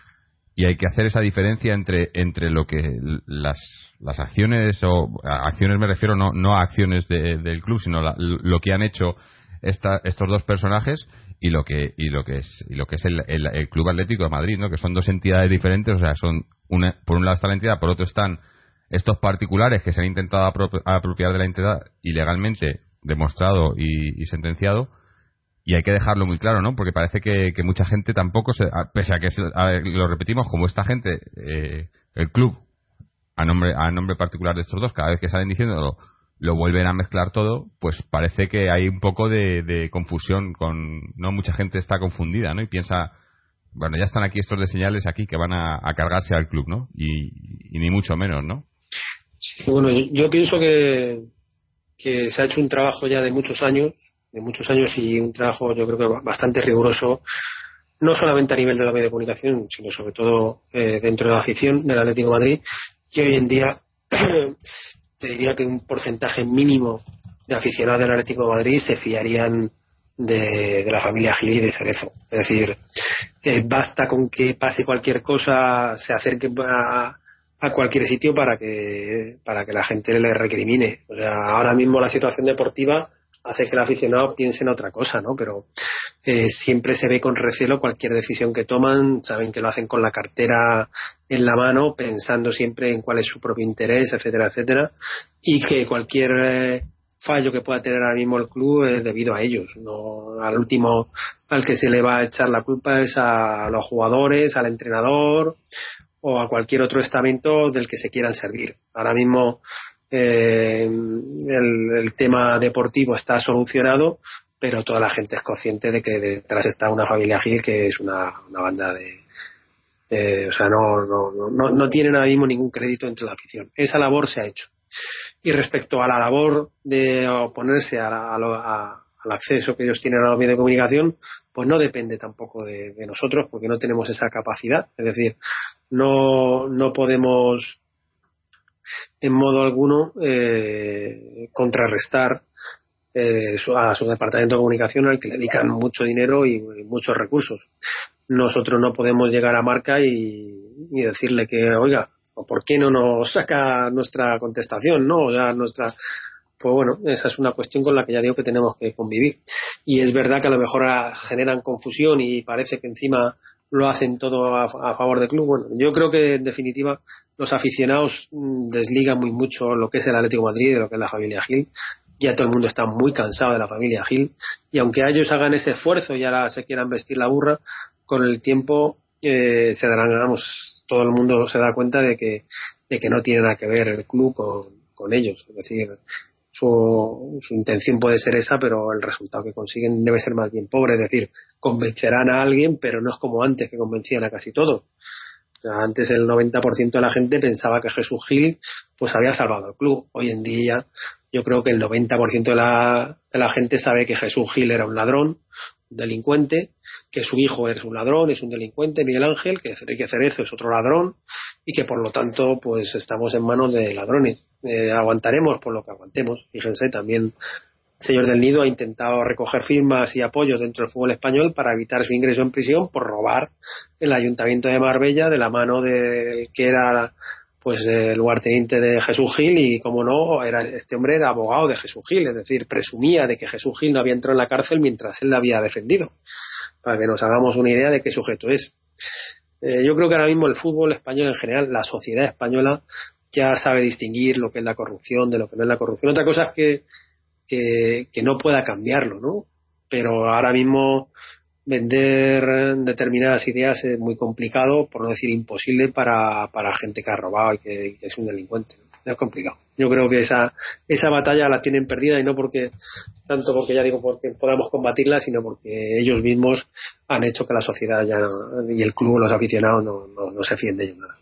y hay que hacer esa diferencia entre entre lo que las, las acciones o acciones me refiero no no a acciones del club sino lo que han hecho esta, estos dos personajes y lo que y lo que es y lo que es el, el, Club Atlético de Madrid no que son dos entidades diferentes o sea son una por un lado está la entidad por otro están estos particulares que se han intentado apropiar de la entidad ilegalmente demostrado y, sentenciado y hay que dejarlo muy claro no porque parece que, que mucha gente tampoco se pese a que lo repetimos como esta gente eh, el club a nombre a nombre particular de estos dos cada vez que salen diciéndolo lo vuelven a mezclar todo, pues parece que hay un poco de, confusión con, no mucha gente está confundida, ¿no? Y piensa, bueno, ya están aquí estos de señales aquí que van a, cargarse al club, ¿no? Y, ni mucho menos, ¿no? bueno, yo pienso que, que se ha hecho un trabajo ya de muchos años, de muchos años y un trabajo yo creo que bastante riguroso, no solamente a nivel de la media de comunicación, sino sobre todo eh, dentro de la afición del Atlético Madrid, que hoy en día te diría que un porcentaje mínimo de aficionados del Atlético Madrid se fiarían de, la familia Gil y de Cerezo. Es decir, basta con que pase cualquier cosa, se acerque a, a, cualquier sitio para que, para que la gente le recrimine. O sea, ahora mismo la situación deportiva hace que el aficionado piense en otra cosa, ¿no? Pero eh, siempre se ve con recelo cualquier decisión que toman, saben que lo hacen con la cartera en la mano, pensando siempre en cuál es su propio interés, etcétera, etcétera, y que cualquier eh, fallo que pueda tener ahora mismo el club es debido a ellos, no al último al que se le va a echar la culpa es a los jugadores, al entrenador o a cualquier otro estamento del que se quieran servir. Ahora mismo eh, el, tema deportivo está solucionado, pero toda la gente es consciente de que detrás está una familia Gil que es una, banda de, o sea, no, no, no, no tienen ahora mismo ningún crédito entre la afición. Esa labor se ha hecho. Y respecto a la labor de oponerse a al acceso que ellos tienen a los medios de comunicación, pues no depende tampoco de, de, nosotros porque no tenemos esa capacidad. Es decir, no, no podemos en modo alguno eh, contrarrestar eh, a su departamento de comunicación al que le dedican mucho dinero y, muchos recursos. Nosotros no podemos llegar a marca y, decirle que, oiga, ¿por qué no nos saca nuestra contestación? No, ya nuestra. Pues bueno, esa es una cuestión con la que ya digo que tenemos que convivir. Y es verdad que a lo mejor generan confusión y parece que encima lo hacen todo a, favor del club. Bueno, yo creo que en definitiva los aficionados mm, desligan muy mucho lo que es el Atlético de Madrid de lo que es la familia Gil. Ya todo el mundo está muy cansado de la familia Gil y aunque ellos hagan ese esfuerzo y ahora se quieran vestir la burra, con el tiempo eh, se darán, vamos, todo el mundo se da cuenta de que, de que no tiene nada que ver el club con, con ellos. Es decir, su, su intención puede ser esa, pero el resultado que consiguen debe ser más bien pobre. Es decir, convencerán a alguien, pero no es como antes que convencían a casi todos. Antes el 90% de la gente pensaba que Jesús Gil pues había salvado el club. Hoy en día yo creo que el 90% de la, de la gente sabe que Jesús Gil era un ladrón, delincuente, que su hijo es un ladrón, es un delincuente, Miguel Ángel, que Enrique Cerezo es otro ladrón y que por lo tanto pues estamos en manos de ladrones. Eh, aguantaremos por lo que aguantemos. Fíjense, también señor del Nido ha intentado recoger firmas y apoyos dentro del fútbol español para evitar su ingreso en prisión por robar el ayuntamiento de Marbella de la mano de que era pues el lugarteniente de Jesús Gil y como no era este hombre era abogado de Jesús Gil es decir presumía de que Jesús Gil no había entrado en la cárcel mientras él la había defendido. Para que nos hagamos una idea de qué sujeto es. Eh, yo creo que ahora mismo el fútbol español en general la sociedad española ya sabe distinguir lo que es la corrupción de lo que no es la corrupción. Otra cosa es que que, no pueda cambiarlo, ¿no? Pero ahora mismo vender determinadas ideas es muy complicado, por no decir imposible, para, para gente que ha robado y que, es un delincuente. Es complicado. Yo creo que esa, esa batalla la tienen perdida y no porque, tanto porque ya digo, porque podamos combatirla, sino porque ellos mismos han hecho que la sociedad ya y el club, los aficionados, no, no, se fíen de ellos nada.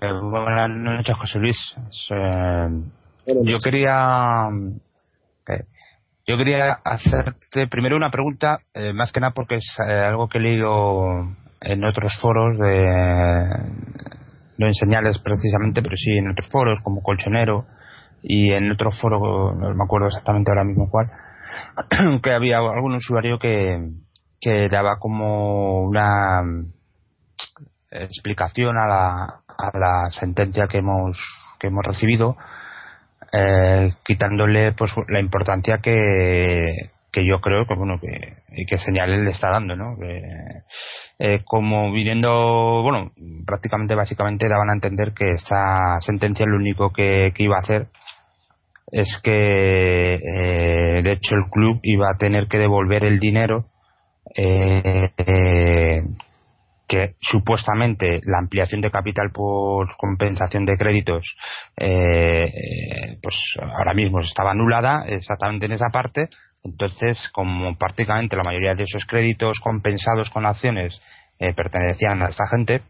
Eh, buenas noches, José Luis. Eh, yo quería eh, yo quería hacerte primero una pregunta, eh, más que nada porque es eh, algo que he leído en otros foros, de, no en señales precisamente, pero sí en otros foros como Colchonero y en otro foro, no me acuerdo exactamente ahora mismo cuál, que había algún usuario que, que daba como una explicación a la, a la sentencia que hemos, que hemos recibido eh, quitándole pues la importancia que, que yo creo que bueno que que señales le está dando no que, eh, como viniendo bueno prácticamente básicamente daban a entender que esta sentencia lo único que, iba a hacer es que eh, de hecho el club iba a tener que devolver el dinero eh, que supuestamente la ampliación de capital por compensación de créditos eh, pues ahora mismo estaba anulada exactamente en esa parte. Entonces como prácticamente la mayoría de esos créditos compensados con acciones eh, pertenecían a esta gente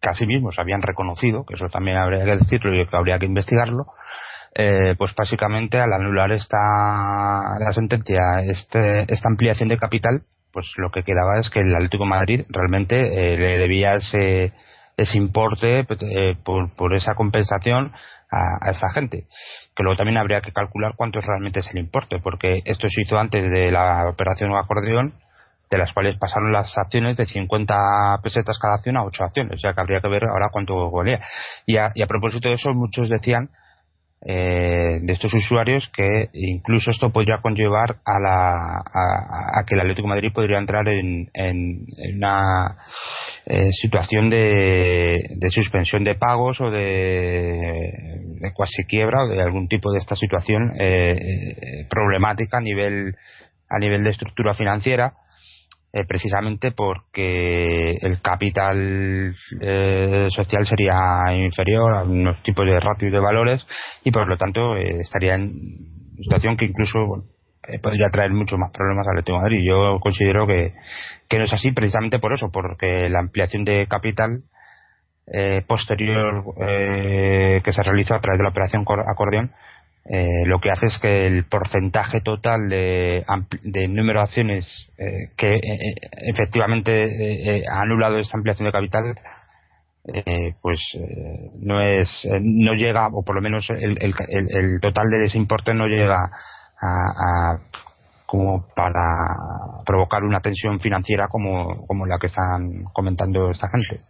casi mismo se habían reconocido que eso también habría que decirlo y que habría que investigarlo eh, pues básicamente al anular esta la sentencia este, esta ampliación de capital pues lo que quedaba es que el Atlético Madrid realmente eh, le debía ese, ese importe eh, por, por, esa compensación a, esa gente. Que luego también habría que calcular cuánto realmente es el importe, porque esto se hizo antes de la operación acordeón, de las cuales pasaron las acciones de 50 pesetas cada acción a 8 acciones, ya que habría que ver ahora cuánto valía. Y a, y a propósito de eso, muchos decían eh, de estos usuarios que incluso esto podría conllevar a, la, a, que el Atlético Madrid podría entrar en, en, una eh, situación de, de, suspensión de pagos o de, de cuasi quiebra o de algún tipo de esta situación eh, eh problemática a nivel a nivel de estructura financiera eh, precisamente porque el capital eh, social sería inferior a unos tipos de ratio de valores y por lo tanto eh, estaría en situación que incluso podría traer muchos más problemas al Atlético de Madrid. Yo considero que, que no es así precisamente por eso, porque la ampliación de capital posterior que se realizó a través de la operación acordeón eh, lo que hace es que el porcentaje total de, número de acciones eh, que eh, efectivamente ha anulado esta ampliación de capital pues no es no llega o por lo menos el, el, total de ese importe no llega a, como para provocar una tensión financiera como, como la que están comentando esta gente.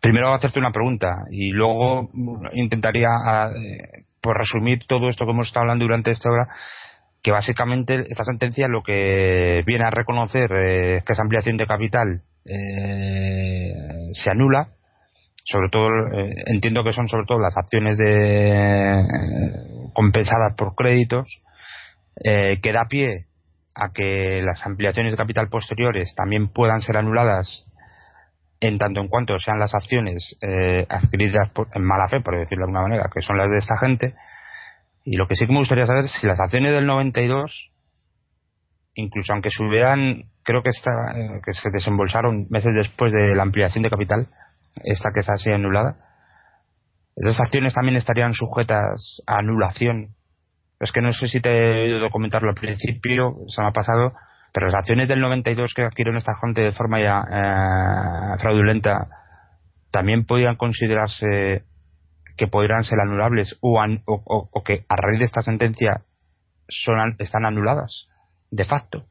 Primero hacerte una pregunta y luego intentaría por resumir todo esto que hemos estado hablando durante esta hora, que básicamente esta sentencia lo que viene a reconocer es eh, que esa ampliación de capital eh, se anula, sobre todo eh, entiendo que son sobre todo las acciones de compensadas por créditos, que da pie a que las ampliaciones de capital posteriores también puedan ser anuladas en tanto en cuanto sean las acciones eh, adquiridas en mala fe, por decirlo de alguna manera, que son las de esta gente, Y lo que sí que me gustaría saber es si las acciones del 92, incluso aunque se hubieran, creo que, esta, eh, que se desembolsaron meses después de la ampliación de capital, esta que está así anulada, esas acciones también estarían sujetas a anulación. Es que no sé si te he oído comentarlo al principio, se me ha pasado, pero las acciones del 92 que adquirieron esta gente de forma ya eh, fraudulenta también podrían considerarse que podrían ser anulables o, o, que a raíz de esta sentencia son, están anuladas de facto.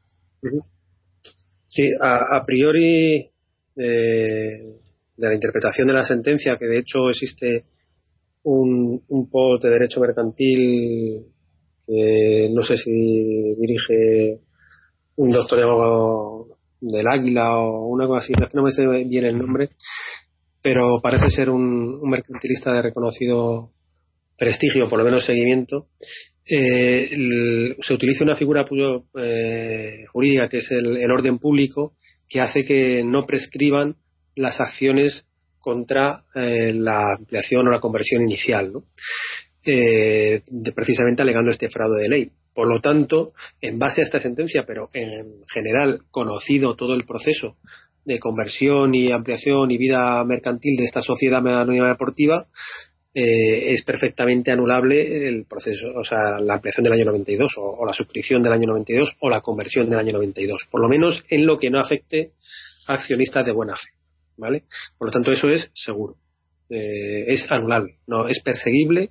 Sí, a, priori eh, de la interpretación de la sentencia, que de hecho existe un, un de derecho mercantil que no sé si dirige un doctor del Águila o una cosa así, es que no me sé bien el nombre, pero parece ser un, mercantilista de reconocido prestigio, por lo menos seguimiento. Eh, se utiliza una figura eh, jurídica que es el, orden público que hace que no prescriban las acciones contra eh, la ampliación o la conversión inicial, ¿no? de, precisamente alegando este fraude de ley. Por lo tanto, en base a esta sentencia, pero en general conocido todo el proceso de conversión y ampliación y vida mercantil de esta sociedad anónima deportiva, eh, es perfectamente anulable el proceso, o sea, la ampliación del año 92 o, o, la suscripción del año 92 o la conversión del año 92, por lo menos en lo que no afecte a accionistas de buena fe, ¿vale? Por lo tanto, eso es seguro, eh, es anulable, no es perseguible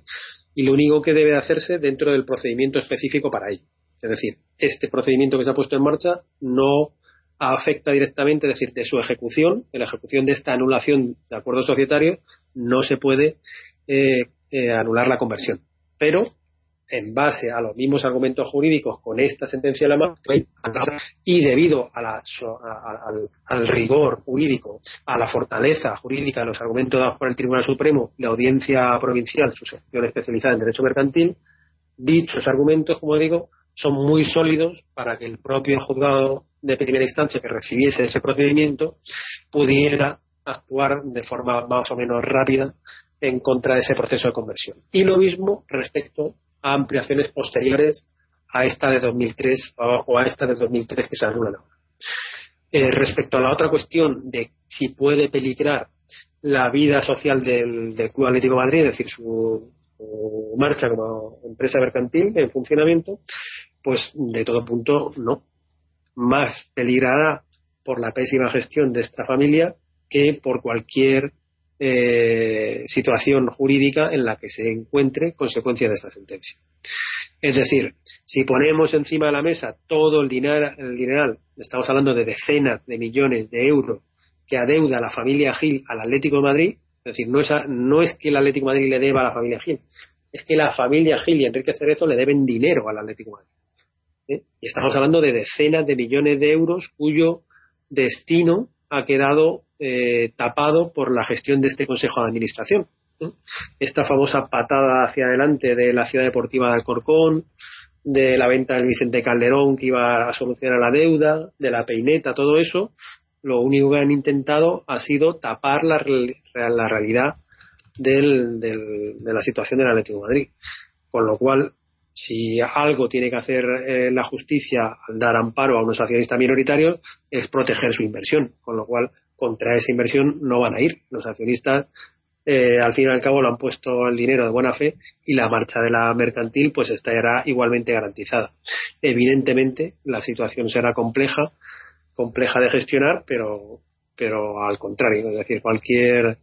y lo único que debe hacerse dentro del procedimiento específico para ello. Es decir, este procedimiento que se ha puesto en marcha no afecta directamente, es decir, de su ejecución, de la ejecución de esta anulación de acuerdo societario, no se puede eh, eh, anular la conversión. Pero, en base a los mismos argumentos jurídicos con esta sentencia de la y debido al, rigor jurídico, a la fortaleza jurídica de los argumentos dados por el Tribunal Supremo y la Audiencia Provincial, su sección especializada en Derecho Mercantil, dichos argumentos, como digo, son muy sólidos para que el propio juzgado de primera instancia que recibiese ese procedimiento pudiera actuar de forma más o menos rápida en contra de ese proceso de conversión. Y lo mismo respecto ampliaciones posteriores a esta de 2003 o a esta de 2003 que se anulan. Eh, respecto a la otra cuestión de si puede peligrar la vida social del, Club Atlético Madrid, es decir, su, su, marcha como empresa mercantil en funcionamiento, pues de todo punto no más peligrada por la pésima gestión de esta familia que por cualquier eh, situación jurídica en la que se encuentre consecuencia de esta sentencia. Es decir, si ponemos encima de la mesa todo el dinero, el dineral, estamos hablando de decenas de millones de euros que adeuda la familia Gil al Atlético de Madrid, es decir, no es, no es que el Atlético de Madrid le deba a la familia Gil, es que la familia Gil y Enrique Cerezo le deben dinero al Atlético de Madrid. ¿eh? Y estamos hablando de decenas de millones de euros cuyo destino ha quedado eh, tapado por la gestión de este Consejo de Administración. Esta famosa patada hacia adelante de la Ciudad Deportiva de Alcorcón, de la venta del Vicente Calderón que iba a solucionar la deuda, de la peineta, todo eso, lo único que han intentado ha sido tapar la, la realidad del, de la situación del Atlético de Madrid. Con lo cual, si algo tiene que hacer eh, la justicia al dar amparo a unos accionistas minoritarios es proteger su inversión, con lo cual contra esa inversión no van a ir. Los accionistas eh, al fin y al cabo lo han puesto el dinero de buena fe y la marcha de la mercantil pues estará igualmente garantizada. Evidentemente la situación será compleja, compleja de gestionar, pero, pero al contrario, es decir, cualquier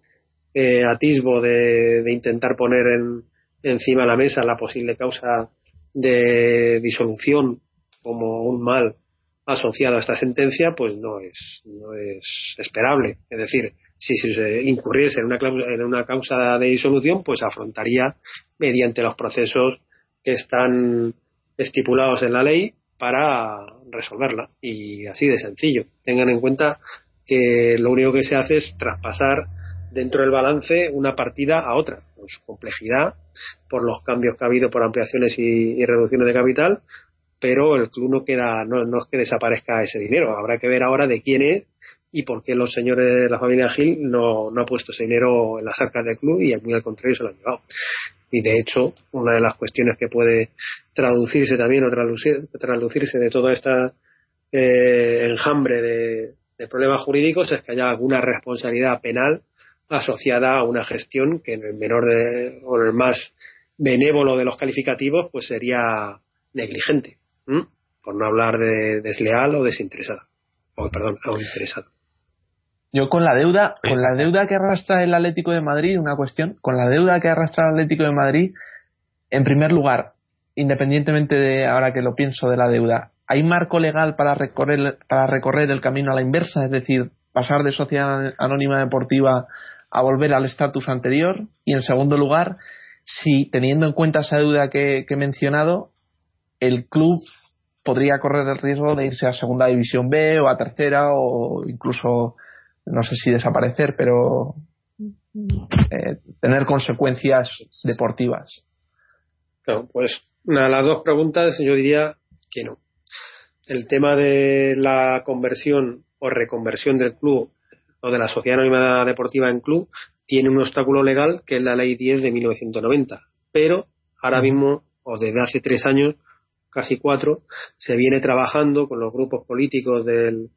eh, atisbo de, de intentar poner en, encima de la mesa la posible causa de disolución como un mal asociado a esta sentencia, pues no es, no es esperable. Es decir, si, se incurriese en una, causa, de disolución, pues afrontaría mediante los procesos que están estipulados en la ley para resolverla. Y así de sencillo. Tengan en cuenta que lo único que se hace es traspasar dentro del balance una partida a otra, con su complejidad, por los cambios que ha habido por ampliaciones y, reducciones de capital, pero el club no queda, no, es que desaparezca ese dinero, habrá que ver ahora de quién es y por qué los señores de la familia Gil no, no ha puesto ese dinero en las arcas del club y muy al contrario se lo han llevado. Y de hecho, una de las cuestiones que puede traducirse también o traducirse de toda esta eh, enjambre de, problemas jurídicos es que haya alguna responsabilidad penal asociada a una gestión que en el menor de, o en el más benévolo de los calificativos pues sería negligente por no hablar de desleal o desinteresada o perdón o interesado yo con la deuda con la deuda que arrastra el Atlético de Madrid una cuestión con la deuda que arrastra el Atlético de Madrid en primer lugar independientemente de ahora que lo pienso de la deuda ¿Hay marco legal para recorrer, para recorrer el camino a la inversa? Es decir, pasar de sociedad anónima deportiva a volver al estatus anterior. Y en segundo lugar, si teniendo en cuenta esa deuda que, he mencionado, el club podría correr el riesgo de irse a segunda división B o a tercera o incluso, no sé si desaparecer, pero eh, tener consecuencias deportivas. pues una de las dos preguntas yo diría que no el tema de la conversión o reconversión del club o de la sociedad anónima deportiva en club tiene un obstáculo legal que es la ley 10 de 1990. Pero ahora mismo, o desde hace tres años, casi cuatro, se viene trabajando con los grupos políticos del,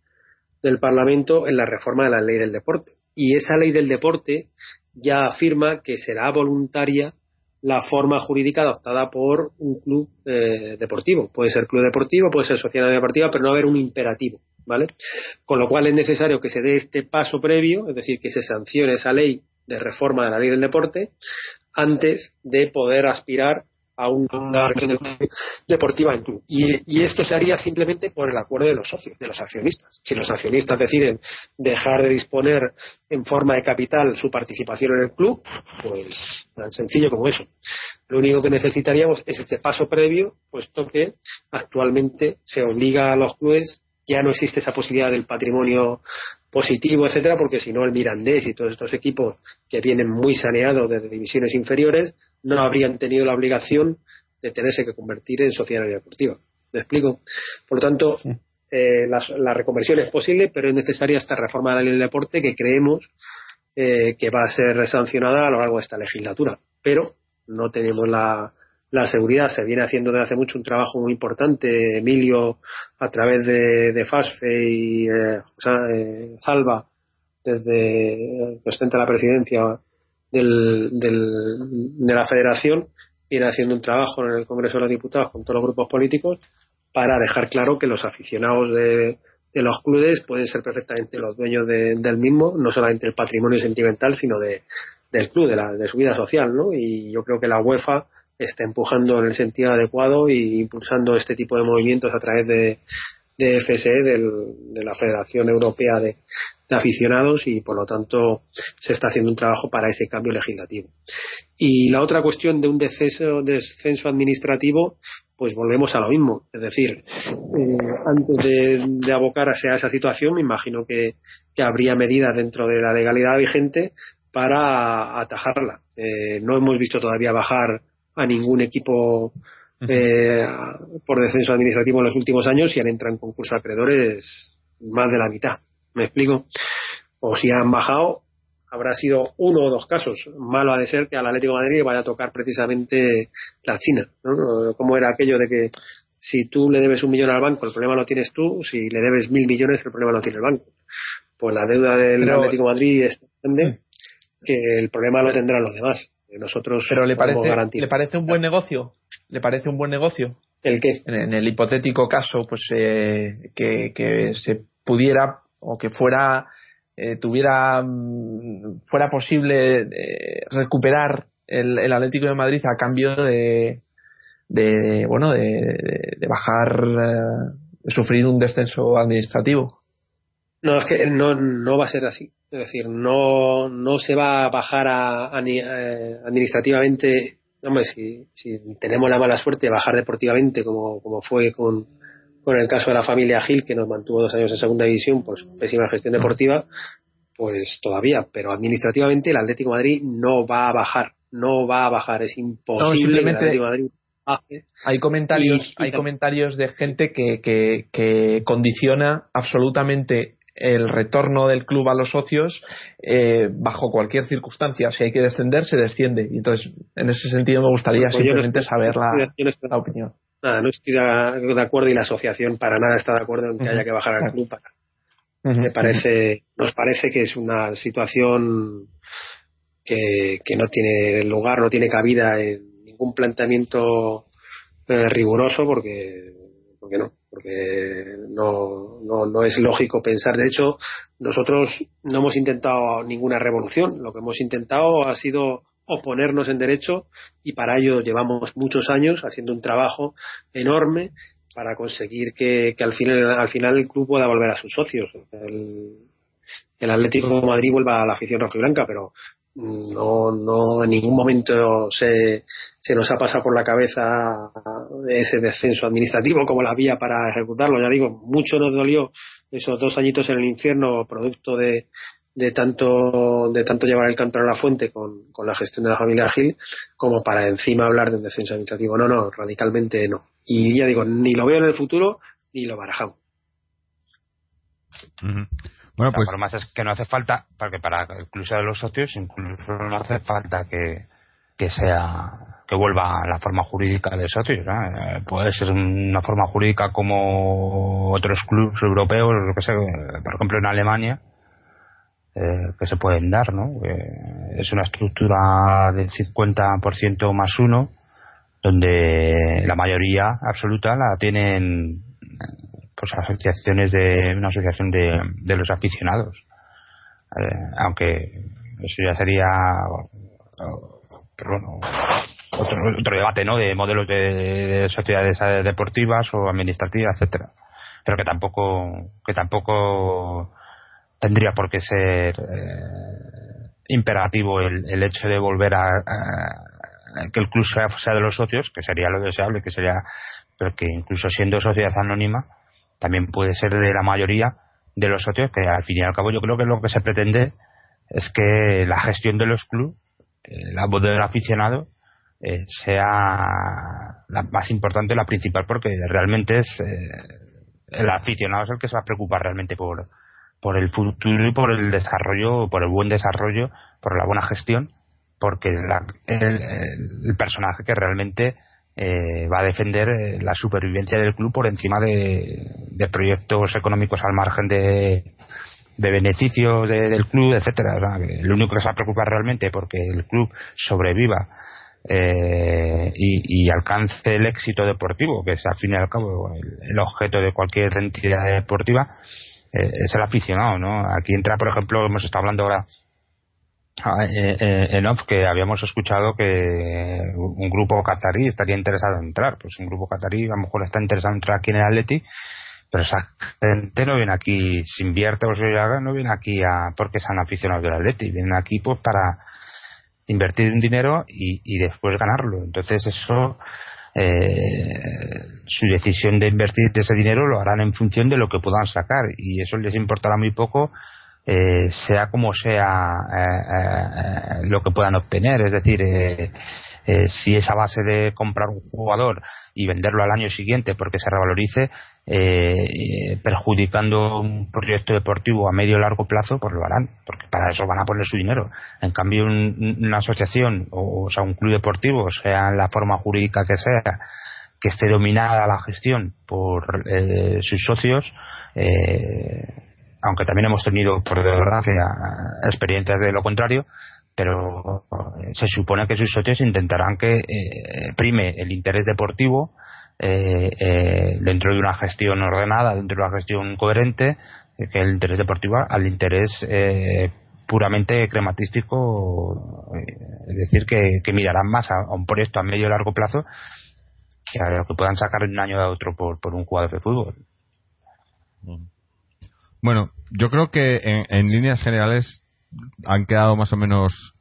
del Parlamento en la reforma de la ley del deporte. Y esa ley del deporte ya afirma que será voluntaria la forma jurídica adoptada por un club eh, deportivo. Puede ser club deportivo, puede ser sociedad deportiva, pero no haber un imperativo, ¿vale? Con lo cual es necesario que se dé este paso previo, es decir, que se sancione esa ley de reforma de la ley del deporte antes de poder aspirar a una deportiva en club. Y, esto se haría simplemente por el acuerdo de los socios, de los accionistas. Si los accionistas deciden dejar de disponer en forma de capital su participación en el club, pues tan sencillo como eso. Lo único que necesitaríamos es este paso previo, puesto que actualmente se obliga a los clubes ya no existe esa posibilidad del patrimonio positivo, etcétera, porque si no el Mirandés y todos estos equipos que vienen muy saneados desde divisiones inferiores no habrían tenido la obligación de tenerse que convertir en sociedad deportiva. ¿Me explico? Por lo tanto, eh, la, reconversión es posible, pero es necesaria esta reforma de la ley del deporte que creemos eh, que va a ser sancionada a lo largo de esta legislatura. Pero no tenemos la, la seguridad se viene haciendo desde hace mucho un trabajo muy importante. Emilio, a través de, de FASFE y eh, eh Salva, desde presidente de la presidencia del, de la federación, viene haciendo un trabajo en el Congreso de los Diputados con todos los grupos políticos para dejar claro que los aficionados de, los clubes pueden ser perfectamente los dueños del mismo, no solamente el patrimonio sentimental, sino de, del club, de, la, de su vida social, ¿no? Y yo creo que la UEFA está empujando en el sentido adecuado y impulsando este tipo de movimientos a través de, de FSE, de la Federación Europea de, Aficionados, y por lo tanto se está haciendo un trabajo para ese cambio legislativo. Y la otra cuestión de un descenso, descenso administrativo, pues volvemos a lo mismo. Es decir, eh, antes de, de, abocarse a esa situación, me imagino que, que habría medidas dentro de la legalidad vigente para atajarla. Eh, no hemos visto todavía bajar a ningún equipo eh, por descenso administrativo en los últimos años y han entrado en concurso de acreedores más de la mitad. ¿Me explico? O si han bajado, habrá sido uno o dos casos. Malo ha de ser que al Atlético de Madrid vaya a tocar precisamente la China. ¿no? Como era aquello de que si tú le debes un millón al banco, el problema lo tienes tú, si le debes mil millones, el problema lo tiene el banco. Pues la deuda del Atlético de Madrid es grande que el problema lo tendrán los demás. Nosotros Pero le parece, ¿le parece un buen negocio? ¿Le parece un buen negocio? ¿El qué? En, el hipotético caso, pues eh, que, se pudiera o que fuera eh, tuviera mm, fuera posible eh, recuperar el, Atlético de Madrid a cambio de, de bueno de, bajar de sufrir un descenso administrativo no es que no no va a ser así es decir, no, no se va a bajar a, eh, administrativamente. Hombre, si, si tenemos la mala suerte de bajar deportivamente, como, como fue con, con el caso de la familia Gil, que nos mantuvo dos años en segunda división, pues pésima gestión deportiva, pues todavía. Pero administrativamente el Atlético de Madrid no va a bajar. No va a bajar. Es imposible Madrid hay comentarios hay comentarios de gente que, que, que condiciona absolutamente el retorno del club a los socios eh, bajo cualquier circunstancia. Si hay que descender, se desciende. Y entonces, en ese sentido, me gustaría pues simplemente saber la, opinión. Nada, no estoy de acuerdo y la asociación para nada está de acuerdo en que haya que bajar al club. Me parece, nos parece que es una situación que, que no tiene lugar, no tiene cabida en ningún planteamiento eh, riguroso porque porque no, porque no, no, no es lógico pensar. De hecho, nosotros no hemos intentado ninguna revolución, lo que hemos intentado ha sido oponernos en derecho y para ello llevamos muchos años haciendo un trabajo enorme para conseguir que, que al, final, al final el club pueda volver a sus socios. El, el Atlético Madrid vuelva a la afición rojiblanca, pero no, no en ningún momento se, se nos ha pasado por la cabeza ese descenso administrativo como la vía para ejecutarlo. Ya digo, mucho nos dolió esos dos añitos en el infierno, producto de, de tanto de tanto llevar el canto a la fuente con, con, la gestión de la familia Gil como para encima hablar de un descenso administrativo. No, no, radicalmente no. Y ya digo, ni lo veo en el futuro ni lo barajamos. Bueno, pues. más es que no hace falta, porque para incluso de los socios, incluso no hace falta que, que sea que vuelva a la forma jurídica de socios. Eh, puede ser una forma jurídica como otros clubes europeos, lo que sé, por ejemplo en Alemania, eh, que se pueden dar, ¿no? es una estructura del 50% más uno, donde la mayoría absoluta la tienen pues asociaciones de una asociación de, de los aficionados. Eh, aunque eso ya sería otro, debate no de modelos de, sociedades deportivas o administrativas etcétera. Pero que tampoco que tampoco tendría por qué ser eh, imperativo el, el, hecho de volver a, que el club sea, de los socios que sería lo deseable que sería pero que incluso siendo sociedad anónima también puede ser de la mayoría de los socios, que al fin y al cabo yo creo que lo que se pretende es que la gestión de los clubes, eh, la voz del aficionado, eh, sea la más importante, la principal, porque realmente es el aficionado es el que se va a preocupar realmente por, por el futuro y por el desarrollo, por el buen desarrollo, por la buena gestión, porque el personaje que realmente eh, va a defender eh, la supervivencia del club por encima de, proyectos económicos al margen de, de beneficios del club, etcétera. lo único que se va a preocupar realmente porque el club sobreviva eh, y, alcance el éxito deportivo, que es al fin y al cabo el, objeto de cualquier entidad deportiva, es el aficionado. ¿no? Aquí entra, por ejemplo, hemos estado hablando ahora Ah, eh, eh, en off que habíamos escuchado que un grupo catarí estaría interesado en entrar. Pues un grupo catarí a lo mejor está interesado en entrar aquí en el Atleti, pero esa gente no viene aquí, si invierte o se haga, no viene aquí a porque sean aficionados del Atleti, vienen aquí pues para invertir un dinero y, y después ganarlo. Entonces eso, eh, su decisión de invertir ese dinero lo harán en función de lo que puedan sacar y eso les importará muy poco eh, sea como sea eh, eh, lo que puedan obtener. Es decir, si esa base de comprar un jugador y venderlo al año siguiente porque se revalorice, perjudicando un proyecto deportivo a medio o largo plazo, pues lo harán, porque para eso van a poner su dinero. En cambio, una asociación o, sea, un club deportivo, sea en la forma jurídica que sea, que esté dominada la gestión por sus socios, eh, aunque también hemos tenido, por desgracia, experiencias de lo contrario, pero eh, se supone que sus socios intentarán que eh, prime el interés deportivo eh, dentro de una gestión ordenada, dentro de una gestión coherente, que el interés deportivo al interés puramente crematístico, es decir, que, mirarán más a, un proyecto a medio y largo plazo que a lo que puedan sacar de un año a otro por un jugador de fútbol. Bueno, yo creo que en, líneas generales han quedado más o menos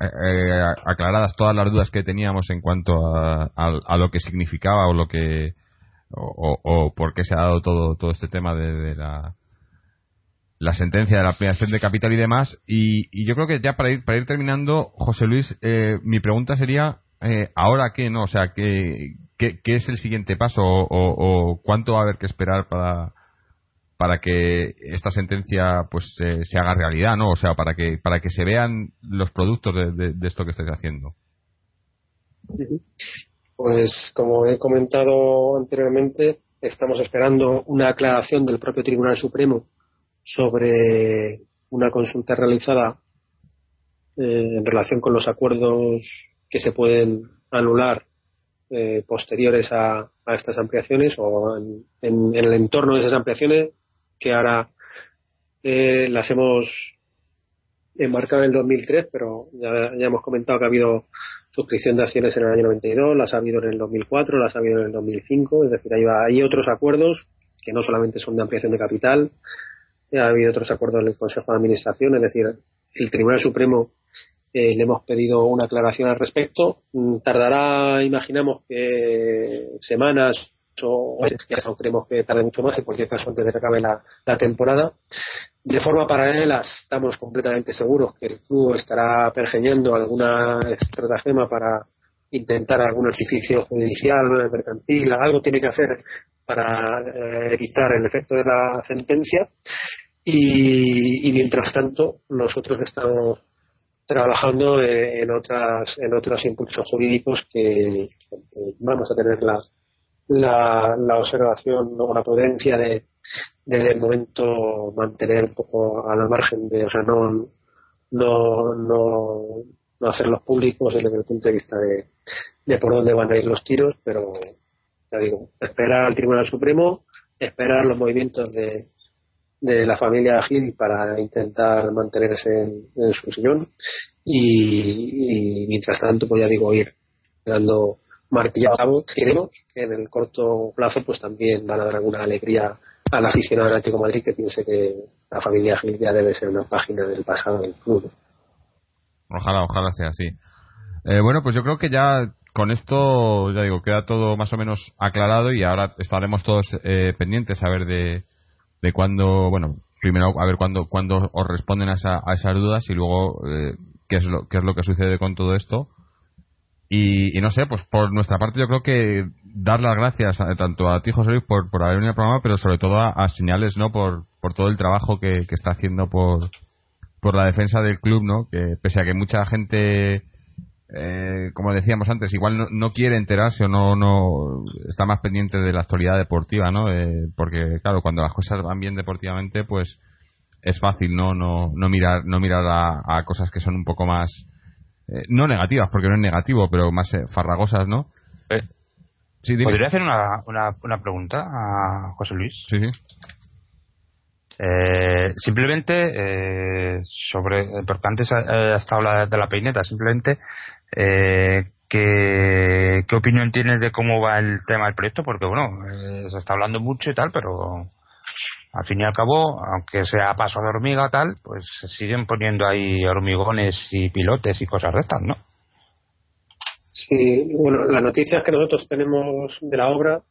eh, eh, aclaradas todas las dudas que teníamos en cuanto a, lo que significaba o lo que o, por qué se ha dado todo todo este tema de, la sentencia de la ampliación de capital y demás. Y, yo creo que ya para ir para ir terminando José Luis eh, mi pregunta sería ahora qué no o sea qué, qué, es el siguiente paso o, cuánto va a haber que esperar para para que esta sentencia pues se haga realidad, ¿no? O sea, para que para que se vean los productos de, esto que estáis haciendo. Pues como he comentado anteriormente, estamos esperando una aclaración del propio Tribunal Supremo sobre una consulta realizada eh, en relación con los acuerdos que se pueden anular eh, posteriores a, estas ampliaciones o en, el entorno de esas ampliaciones que ahora eh, las hemos enmarcado en el 2003, pero ya, hemos comentado que ha habido suscripción de acciones en el año 92, las ha habido en el 2004, las ha habido en el 2005, es decir, hay, otros acuerdos que no solamente son de ampliación de capital, ha habido otros acuerdos del Consejo de Administración, es decir, el Tribunal Supremo eh, le hemos pedido una aclaración al respecto. Mm, tardará, imaginamos, que semanas o no creemos que tarde mucho más, en cualquier caso antes de que acabe la, temporada. De forma paralela, estamos completamente seguros que el club estará pergeñando alguna estratagema para intentar algún artificio judicial, mercantil, algo tiene que hacer para eh, evitar el efecto de la sentencia. Y, y, mientras tanto, nosotros estamos trabajando en otras en otros impulsos jurídicos que, vamos a tener la, la, la observación o la prudencia de desde el momento mantener un poco a la margen de o sea no no no, no hacerlos públicos desde el punto de vista de, de por dónde van a ir los tiros pero ya digo esperar al Tribunal Supremo esperar los movimientos de de la familia Gil para intentar mantenerse en, su sillón y, mientras tanto pues ya digo ir dando martillado queremos que en el corto plazo pues también van a dar alguna alegría al aficionado del Atlético Madrid que piense que la familia Gil ya debe ser una página del pasado del club ojalá ojalá sea así eh, bueno pues yo creo que ya con esto ya digo queda todo más o menos aclarado y ahora estaremos todos eh, pendientes a ver de de cuándo, bueno, primero a ver cuándo, cuándo os responden a, esa, a esas dudas y luego eh, qué, es lo, qué es lo que sucede con todo esto. Y, no sé, pues por nuestra parte yo creo que dar las gracias tanto a ti, José Luis, por, por haber venido al programa, pero sobre todo a, Señales, ¿no? Por, por todo el trabajo que, que está haciendo por, por la defensa del club, ¿no? Que pese a que mucha gente eh, como decíamos antes, igual no, quiere enterarse o no, no está más pendiente de la actualidad deportiva, ¿no? Eh, porque, claro, cuando las cosas van bien deportivamente, pues es fácil, ¿no? No, no mirar, no mirar a, cosas que son un poco más, eh, no negativas, porque no es negativo, pero más farragosas, ¿no? ¿Podría hacer una, una, una, pregunta a José Luis? Sí, sí. simplemente sobre porque antes ha, estado la, de la peineta simplemente eh, ¿qué, ¿Qué opinión tienes de cómo va el tema del proyecto? Porque, bueno, eh, se está hablando mucho y tal, pero al fin y al cabo, aunque sea paso de hormiga tal, pues se siguen poniendo ahí hormigones y pilotes y cosas de estas, ¿no? Sí, bueno, las noticias que nosotros tenemos de la obra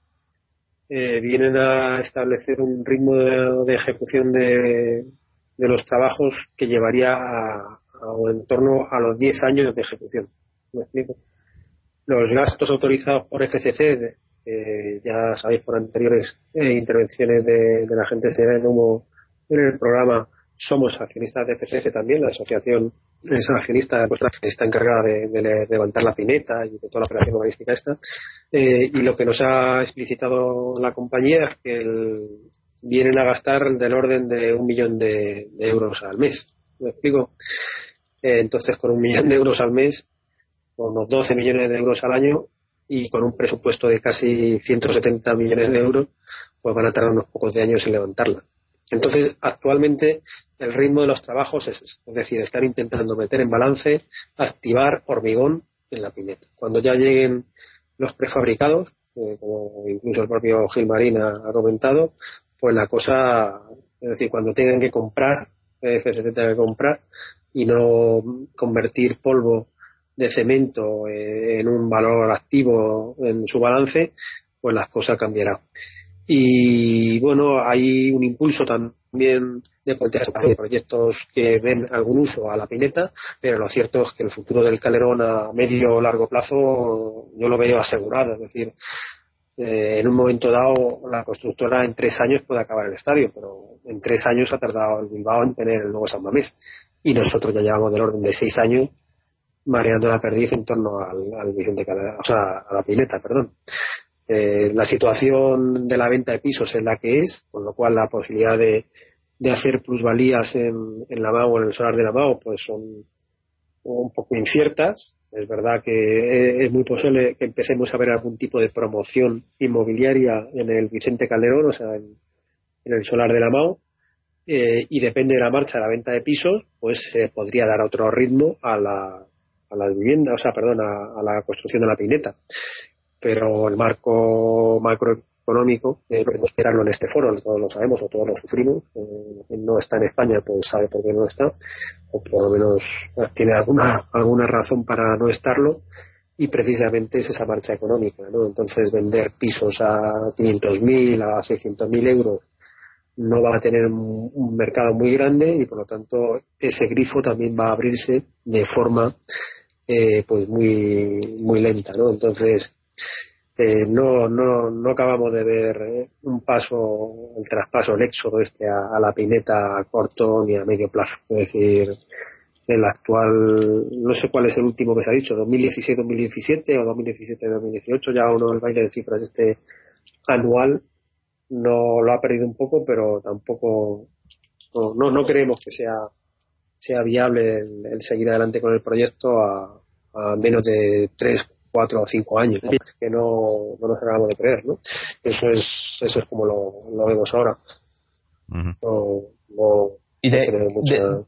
eh, vienen a establecer un ritmo de, ejecución de, de, los trabajos que llevaría a, a, en torno a los 10 años de ejecución. Los gastos autorizados por FCC, ya sabéis por anteriores eh, intervenciones de, la gente de humo en el programa, somos accionistas de FCC también, la asociación es accionista pues, que está encargada de, levantar la pineta y de toda la operación urbanística esta. Eh, y lo que nos ha explicitado la compañía es que vienen a gastar del orden de un millón de, euros al mes. ¿Me explico? Eh, entonces, con un millón de euros al mes, con unos 12 millones de euros al año y con un presupuesto de casi 170 millones de euros, pues van a tardar unos pocos de años en levantarla. Entonces, actualmente el ritmo de los trabajos es, es decir, están intentando meter en balance, activar hormigón en la pineta. Cuando ya lleguen los prefabricados, eh, como incluso el propio Gil Marina ha comentado, pues la cosa, es decir, cuando tengan que comprar, FSC tenga que comprar y no convertir polvo de cemento eh, en un valor activo en su balance, pues las cosas cambiarán. Y bueno, hay un impulso también de proyectos que den algún uso a la pineta, pero lo cierto es que el futuro del calerón a medio o largo plazo yo lo veo asegurado. Es decir, eh, en un momento dado la constructora en tres años puede acabar el estadio, pero en tres años ha tardado el Bilbao en tener el nuevo San Mamés y nosotros ya llevamos del orden de seis años mareando la perdiz en torno al, Vicente o sea, a la pileta, perdón. Eh, la situación de la venta de pisos es la que es, con lo cual la posibilidad de, de hacer plusvalías en, en la MAO, en el solar de la MAO, pues son un poco inciertas. Es verdad que es muy posible que empecemos a ver algún tipo de promoción inmobiliaria en el Vicente Calderón, o sea, en, el solar de la MAO, eh, y depende de la marcha de la venta de pisos, pues se podría dar otro ritmo a la, a la vivienda, o sea, perdón, a, la construcción de la pineta. Pero el marco macroeconómico, eh, podemos esperarlo en este foro, todos lo sabemos o todos lo sufrimos. Eh, no está en España, pues sabe por qué no está, o por lo menos tiene alguna, alguna razón para no estarlo y precisamente es esa marcha económica, ¿no? Entonces vender pisos a 500.000, a 600.000 euros no va a tener un, mercado muy grande y por lo tanto ese grifo también va a abrirse de forma eh, pues muy muy lenta no entonces eh, no no no acabamos de ver eh, un paso el traspaso el éxodo este a, la pineta a corto ni a medio plazo. Es decir el actual no sé cuál es el último que se ha dicho 2016-2017 o 2017-2018 ya uno el baile de cifras este anual no lo ha perdido un poco, pero tampoco no, no, creemos que sea sea viable el, seguir adelante con el proyecto a, a menos de 3, 4 o 5 años, que no, no nos acabamos de creer. ¿no? Eso, es, eso es como lo, lo vemos ahora. y de,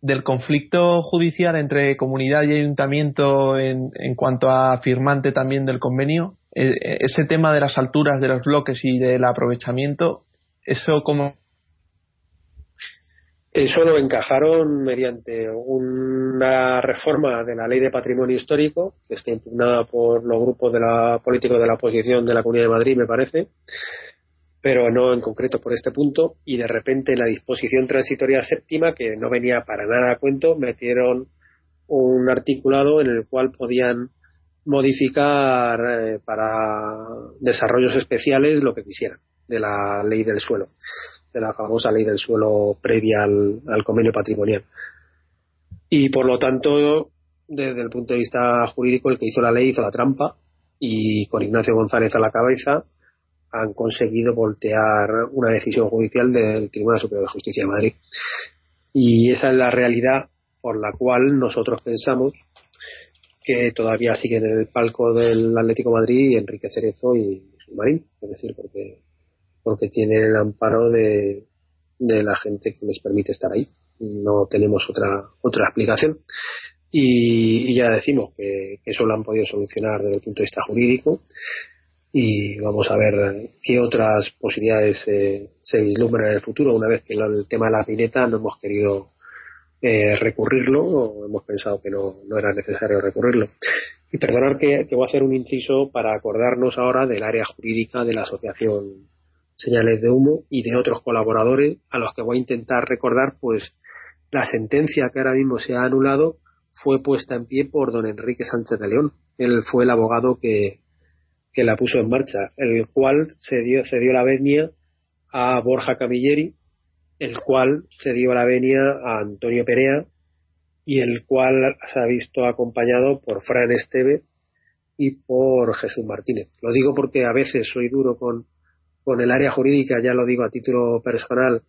del conflicto judicial entre comunidad y ayuntamiento en, en cuanto a firmante también del convenio, ese tema de las alturas de los bloques y del aprovechamiento, ¿eso cómo? Eso lo encajaron mediante una reforma de la ley de patrimonio histórico, que está impugnada por los grupos de la, políticos de la oposición de la Comunidad de Madrid, me parece, pero no en concreto por este punto, y de repente en la disposición transitoria séptima, que no venía para nada a cuento, metieron un articulado en el cual podían modificar eh, para desarrollos especiales lo que quisieran de la ley del suelo, de la famosa ley del suelo previa al, convenio patrimonial. Y por lo tanto, desde el punto de vista jurídico, el que hizo la ley hizo la trampa y con Ignacio González a la cabeza han conseguido voltear una decisión judicial del Tribunal Superior de Justicia de Madrid. Y esa es la realidad por la cual nosotros pensamos que todavía siguen en el palco del Atlético Madrid Enrique Cerezo y Marín, es decir, porque porque tienen el amparo de, de la gente que les permite estar ahí. No tenemos otra otra explicación. Y, ya decimos que, eso lo han podido solucionar desde el punto de vista jurídico y vamos a ver qué otras posibilidades se vislumbran en el futuro una vez que el tema de la pineta no hemos querido eh, recurrirlo o hemos pensado que no, no era necesario recurrirlo. Y perdonar que, voy a hacer un inciso para acordarnos ahora del área jurídica de la asociación Señales de Humo y de otros colaboradores a los que voy a intentar recordar, pues la sentencia que ahora mismo se ha anulado fue puesta en pie por don Enrique Sánchez de León. Él fue el abogado que, que la puso en marcha, el cual se dio, se dio la venia a Borja Camilleri, el cual se dio la venia a Antonio Perea y el cual se ha visto acompañado por Fran Esteve y por Jesús Martínez. Lo digo porque a veces soy duro con, con el área jurídica, ya lo digo a título personal,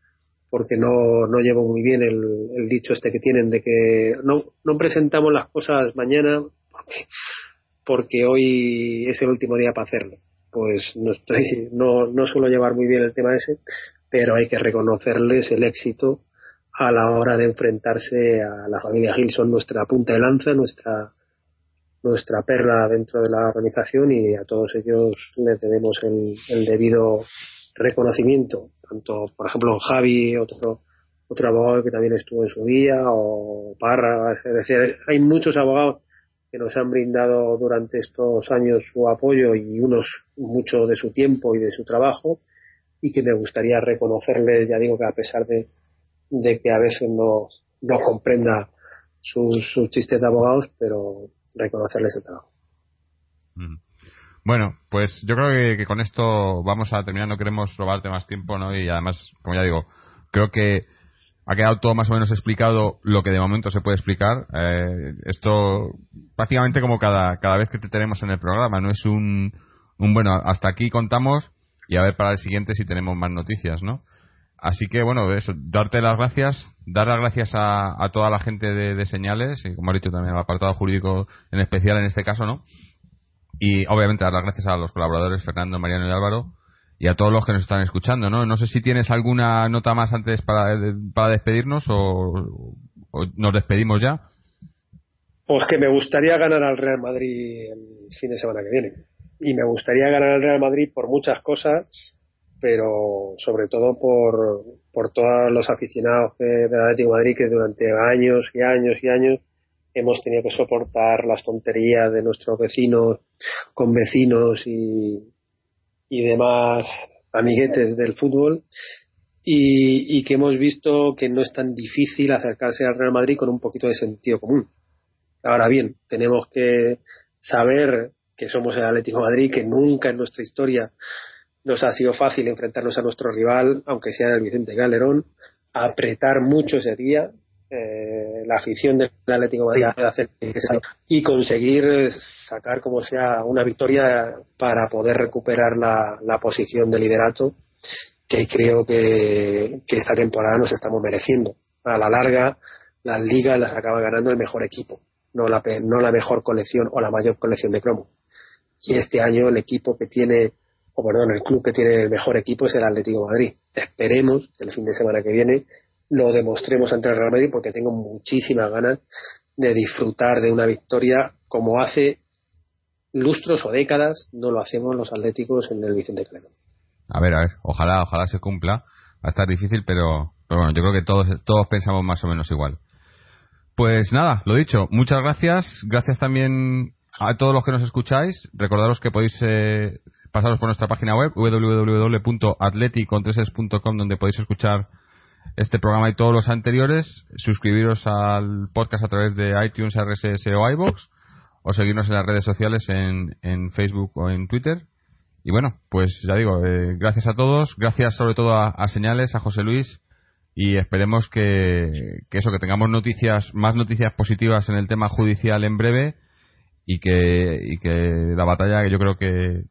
porque no, no llevo muy bien el, dicho este que tienen de que no, no presentamos las cosas mañana porque, porque hoy es el último día para hacerlo. Pues no estoy, no, no suelo llevar muy bien el tema ese, pero hay que reconocerles el éxito a la hora de enfrentarse a la familia Gilson, nuestra punta de lanza, nuestra nuestra perra dentro de la organización y a todos ellos les debemos el, debido reconocimiento, tanto por ejemplo Javi, otro otro abogado que también estuvo en su día, o Parra, es decir, hay muchos abogados que nos han brindado durante estos años su apoyo y unos mucho de su tiempo y de su trabajo y que me gustaría reconocerles, ya digo que a pesar de, de que a veces no, no comprenda sus, sus chistes de abogados, pero reconocerles el trabajo. Bueno, pues yo creo que, con esto vamos a terminar. No queremos robarte más tiempo, ¿no? Y además, como ya digo, creo que ha quedado todo más o menos explicado lo que de momento se puede explicar. Eh, esto prácticamente como cada, cada vez que te tenemos en el programa, no es un, un bueno, hasta aquí contamos y a ver para el siguiente si tenemos más noticias, ¿no? Así que bueno, eso, darte las gracias, dar las gracias a, toda la gente de, señales, y como ha dicho también al apartado jurídico en especial en este caso, ¿no? Y obviamente dar las gracias a los colaboradores Fernando, Mariano y Álvaro y a todos los que nos están escuchando, ¿no? No sé si tienes alguna nota más antes para, para despedirnos o, nos despedimos ya. Pues que me gustaría ganar al Real Madrid el fin de semana que viene. Y me gustaría ganar al Real Madrid por muchas cosas, pero sobre todo por, por todos los aficionados del Atlético de Madrid que durante años y años y años hemos tenido que soportar las tonterías de nuestros vecinos con vecinos y, y demás amiguetes del fútbol y, y, que hemos visto que no es tan difícil acercarse al Real Madrid con un poquito de sentido común. Ahora bien, tenemos que saber que somos el Atlético Madrid, que nunca en nuestra historia nos ha sido fácil enfrentarnos a nuestro rival, aunque sea el Vicente Galerón, apretar mucho ese día, eh, la afición del Atlético Madrid y conseguir sacar como sea una victoria para poder recuperar la, la posición de liderato que creo que, que, esta temporada nos estamos mereciendo. A la larga, las ligas las acaba ganando el mejor equipo, no la, no la mejor colección o la mayor colección de cromo. Y este año el equipo que tiene, o perdón, el club que tiene el mejor equipo es el Atlético Madrid. Esperemos que el fin de semana que viene lo demostremos ante el Real Madrid porque tengo muchísimas ganas de disfrutar de una victoria como hace lustros o décadas no lo hacemos los atléticos en el Vicente Calderón. A ver, a ver, ojalá, ojalá se cumpla. Va a estar difícil, pero, pero bueno, yo creo que todos, todos pensamos más o menos igual. Pues nada, lo dicho, muchas gracias. Gracias también a todos los que nos escucháis. Recordaros que podéis eh, pasaros por nuestra página web www.atleticontreses.com donde podéis escuchar este programa y todos los anteriores, suscribiros al podcast a través de iTunes, RSS o iBox o seguirnos en las redes sociales en, en Facebook o en Twitter. Y bueno, pues ya digo, eh, gracias a todos, gracias sobre todo a, Señales, a José Luis y esperemos que, que, eso, que tengamos noticias, más noticias positivas en el tema judicial en breve y que, y que la batalla que yo creo que,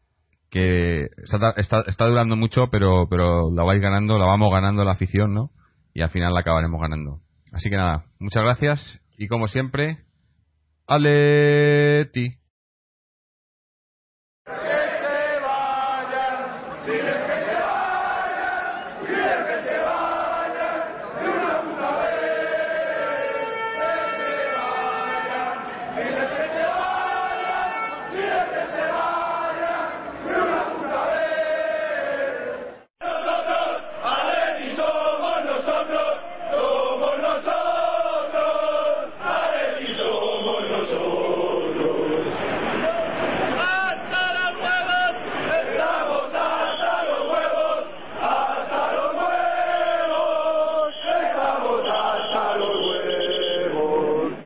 que está, está, está durando mucho, pero, pero la vais ganando, la vamos ganando la afición, ¿no? y al final la acabaremos ganando. Así que nada, muchas gracias y como siempre, ¡Aleti!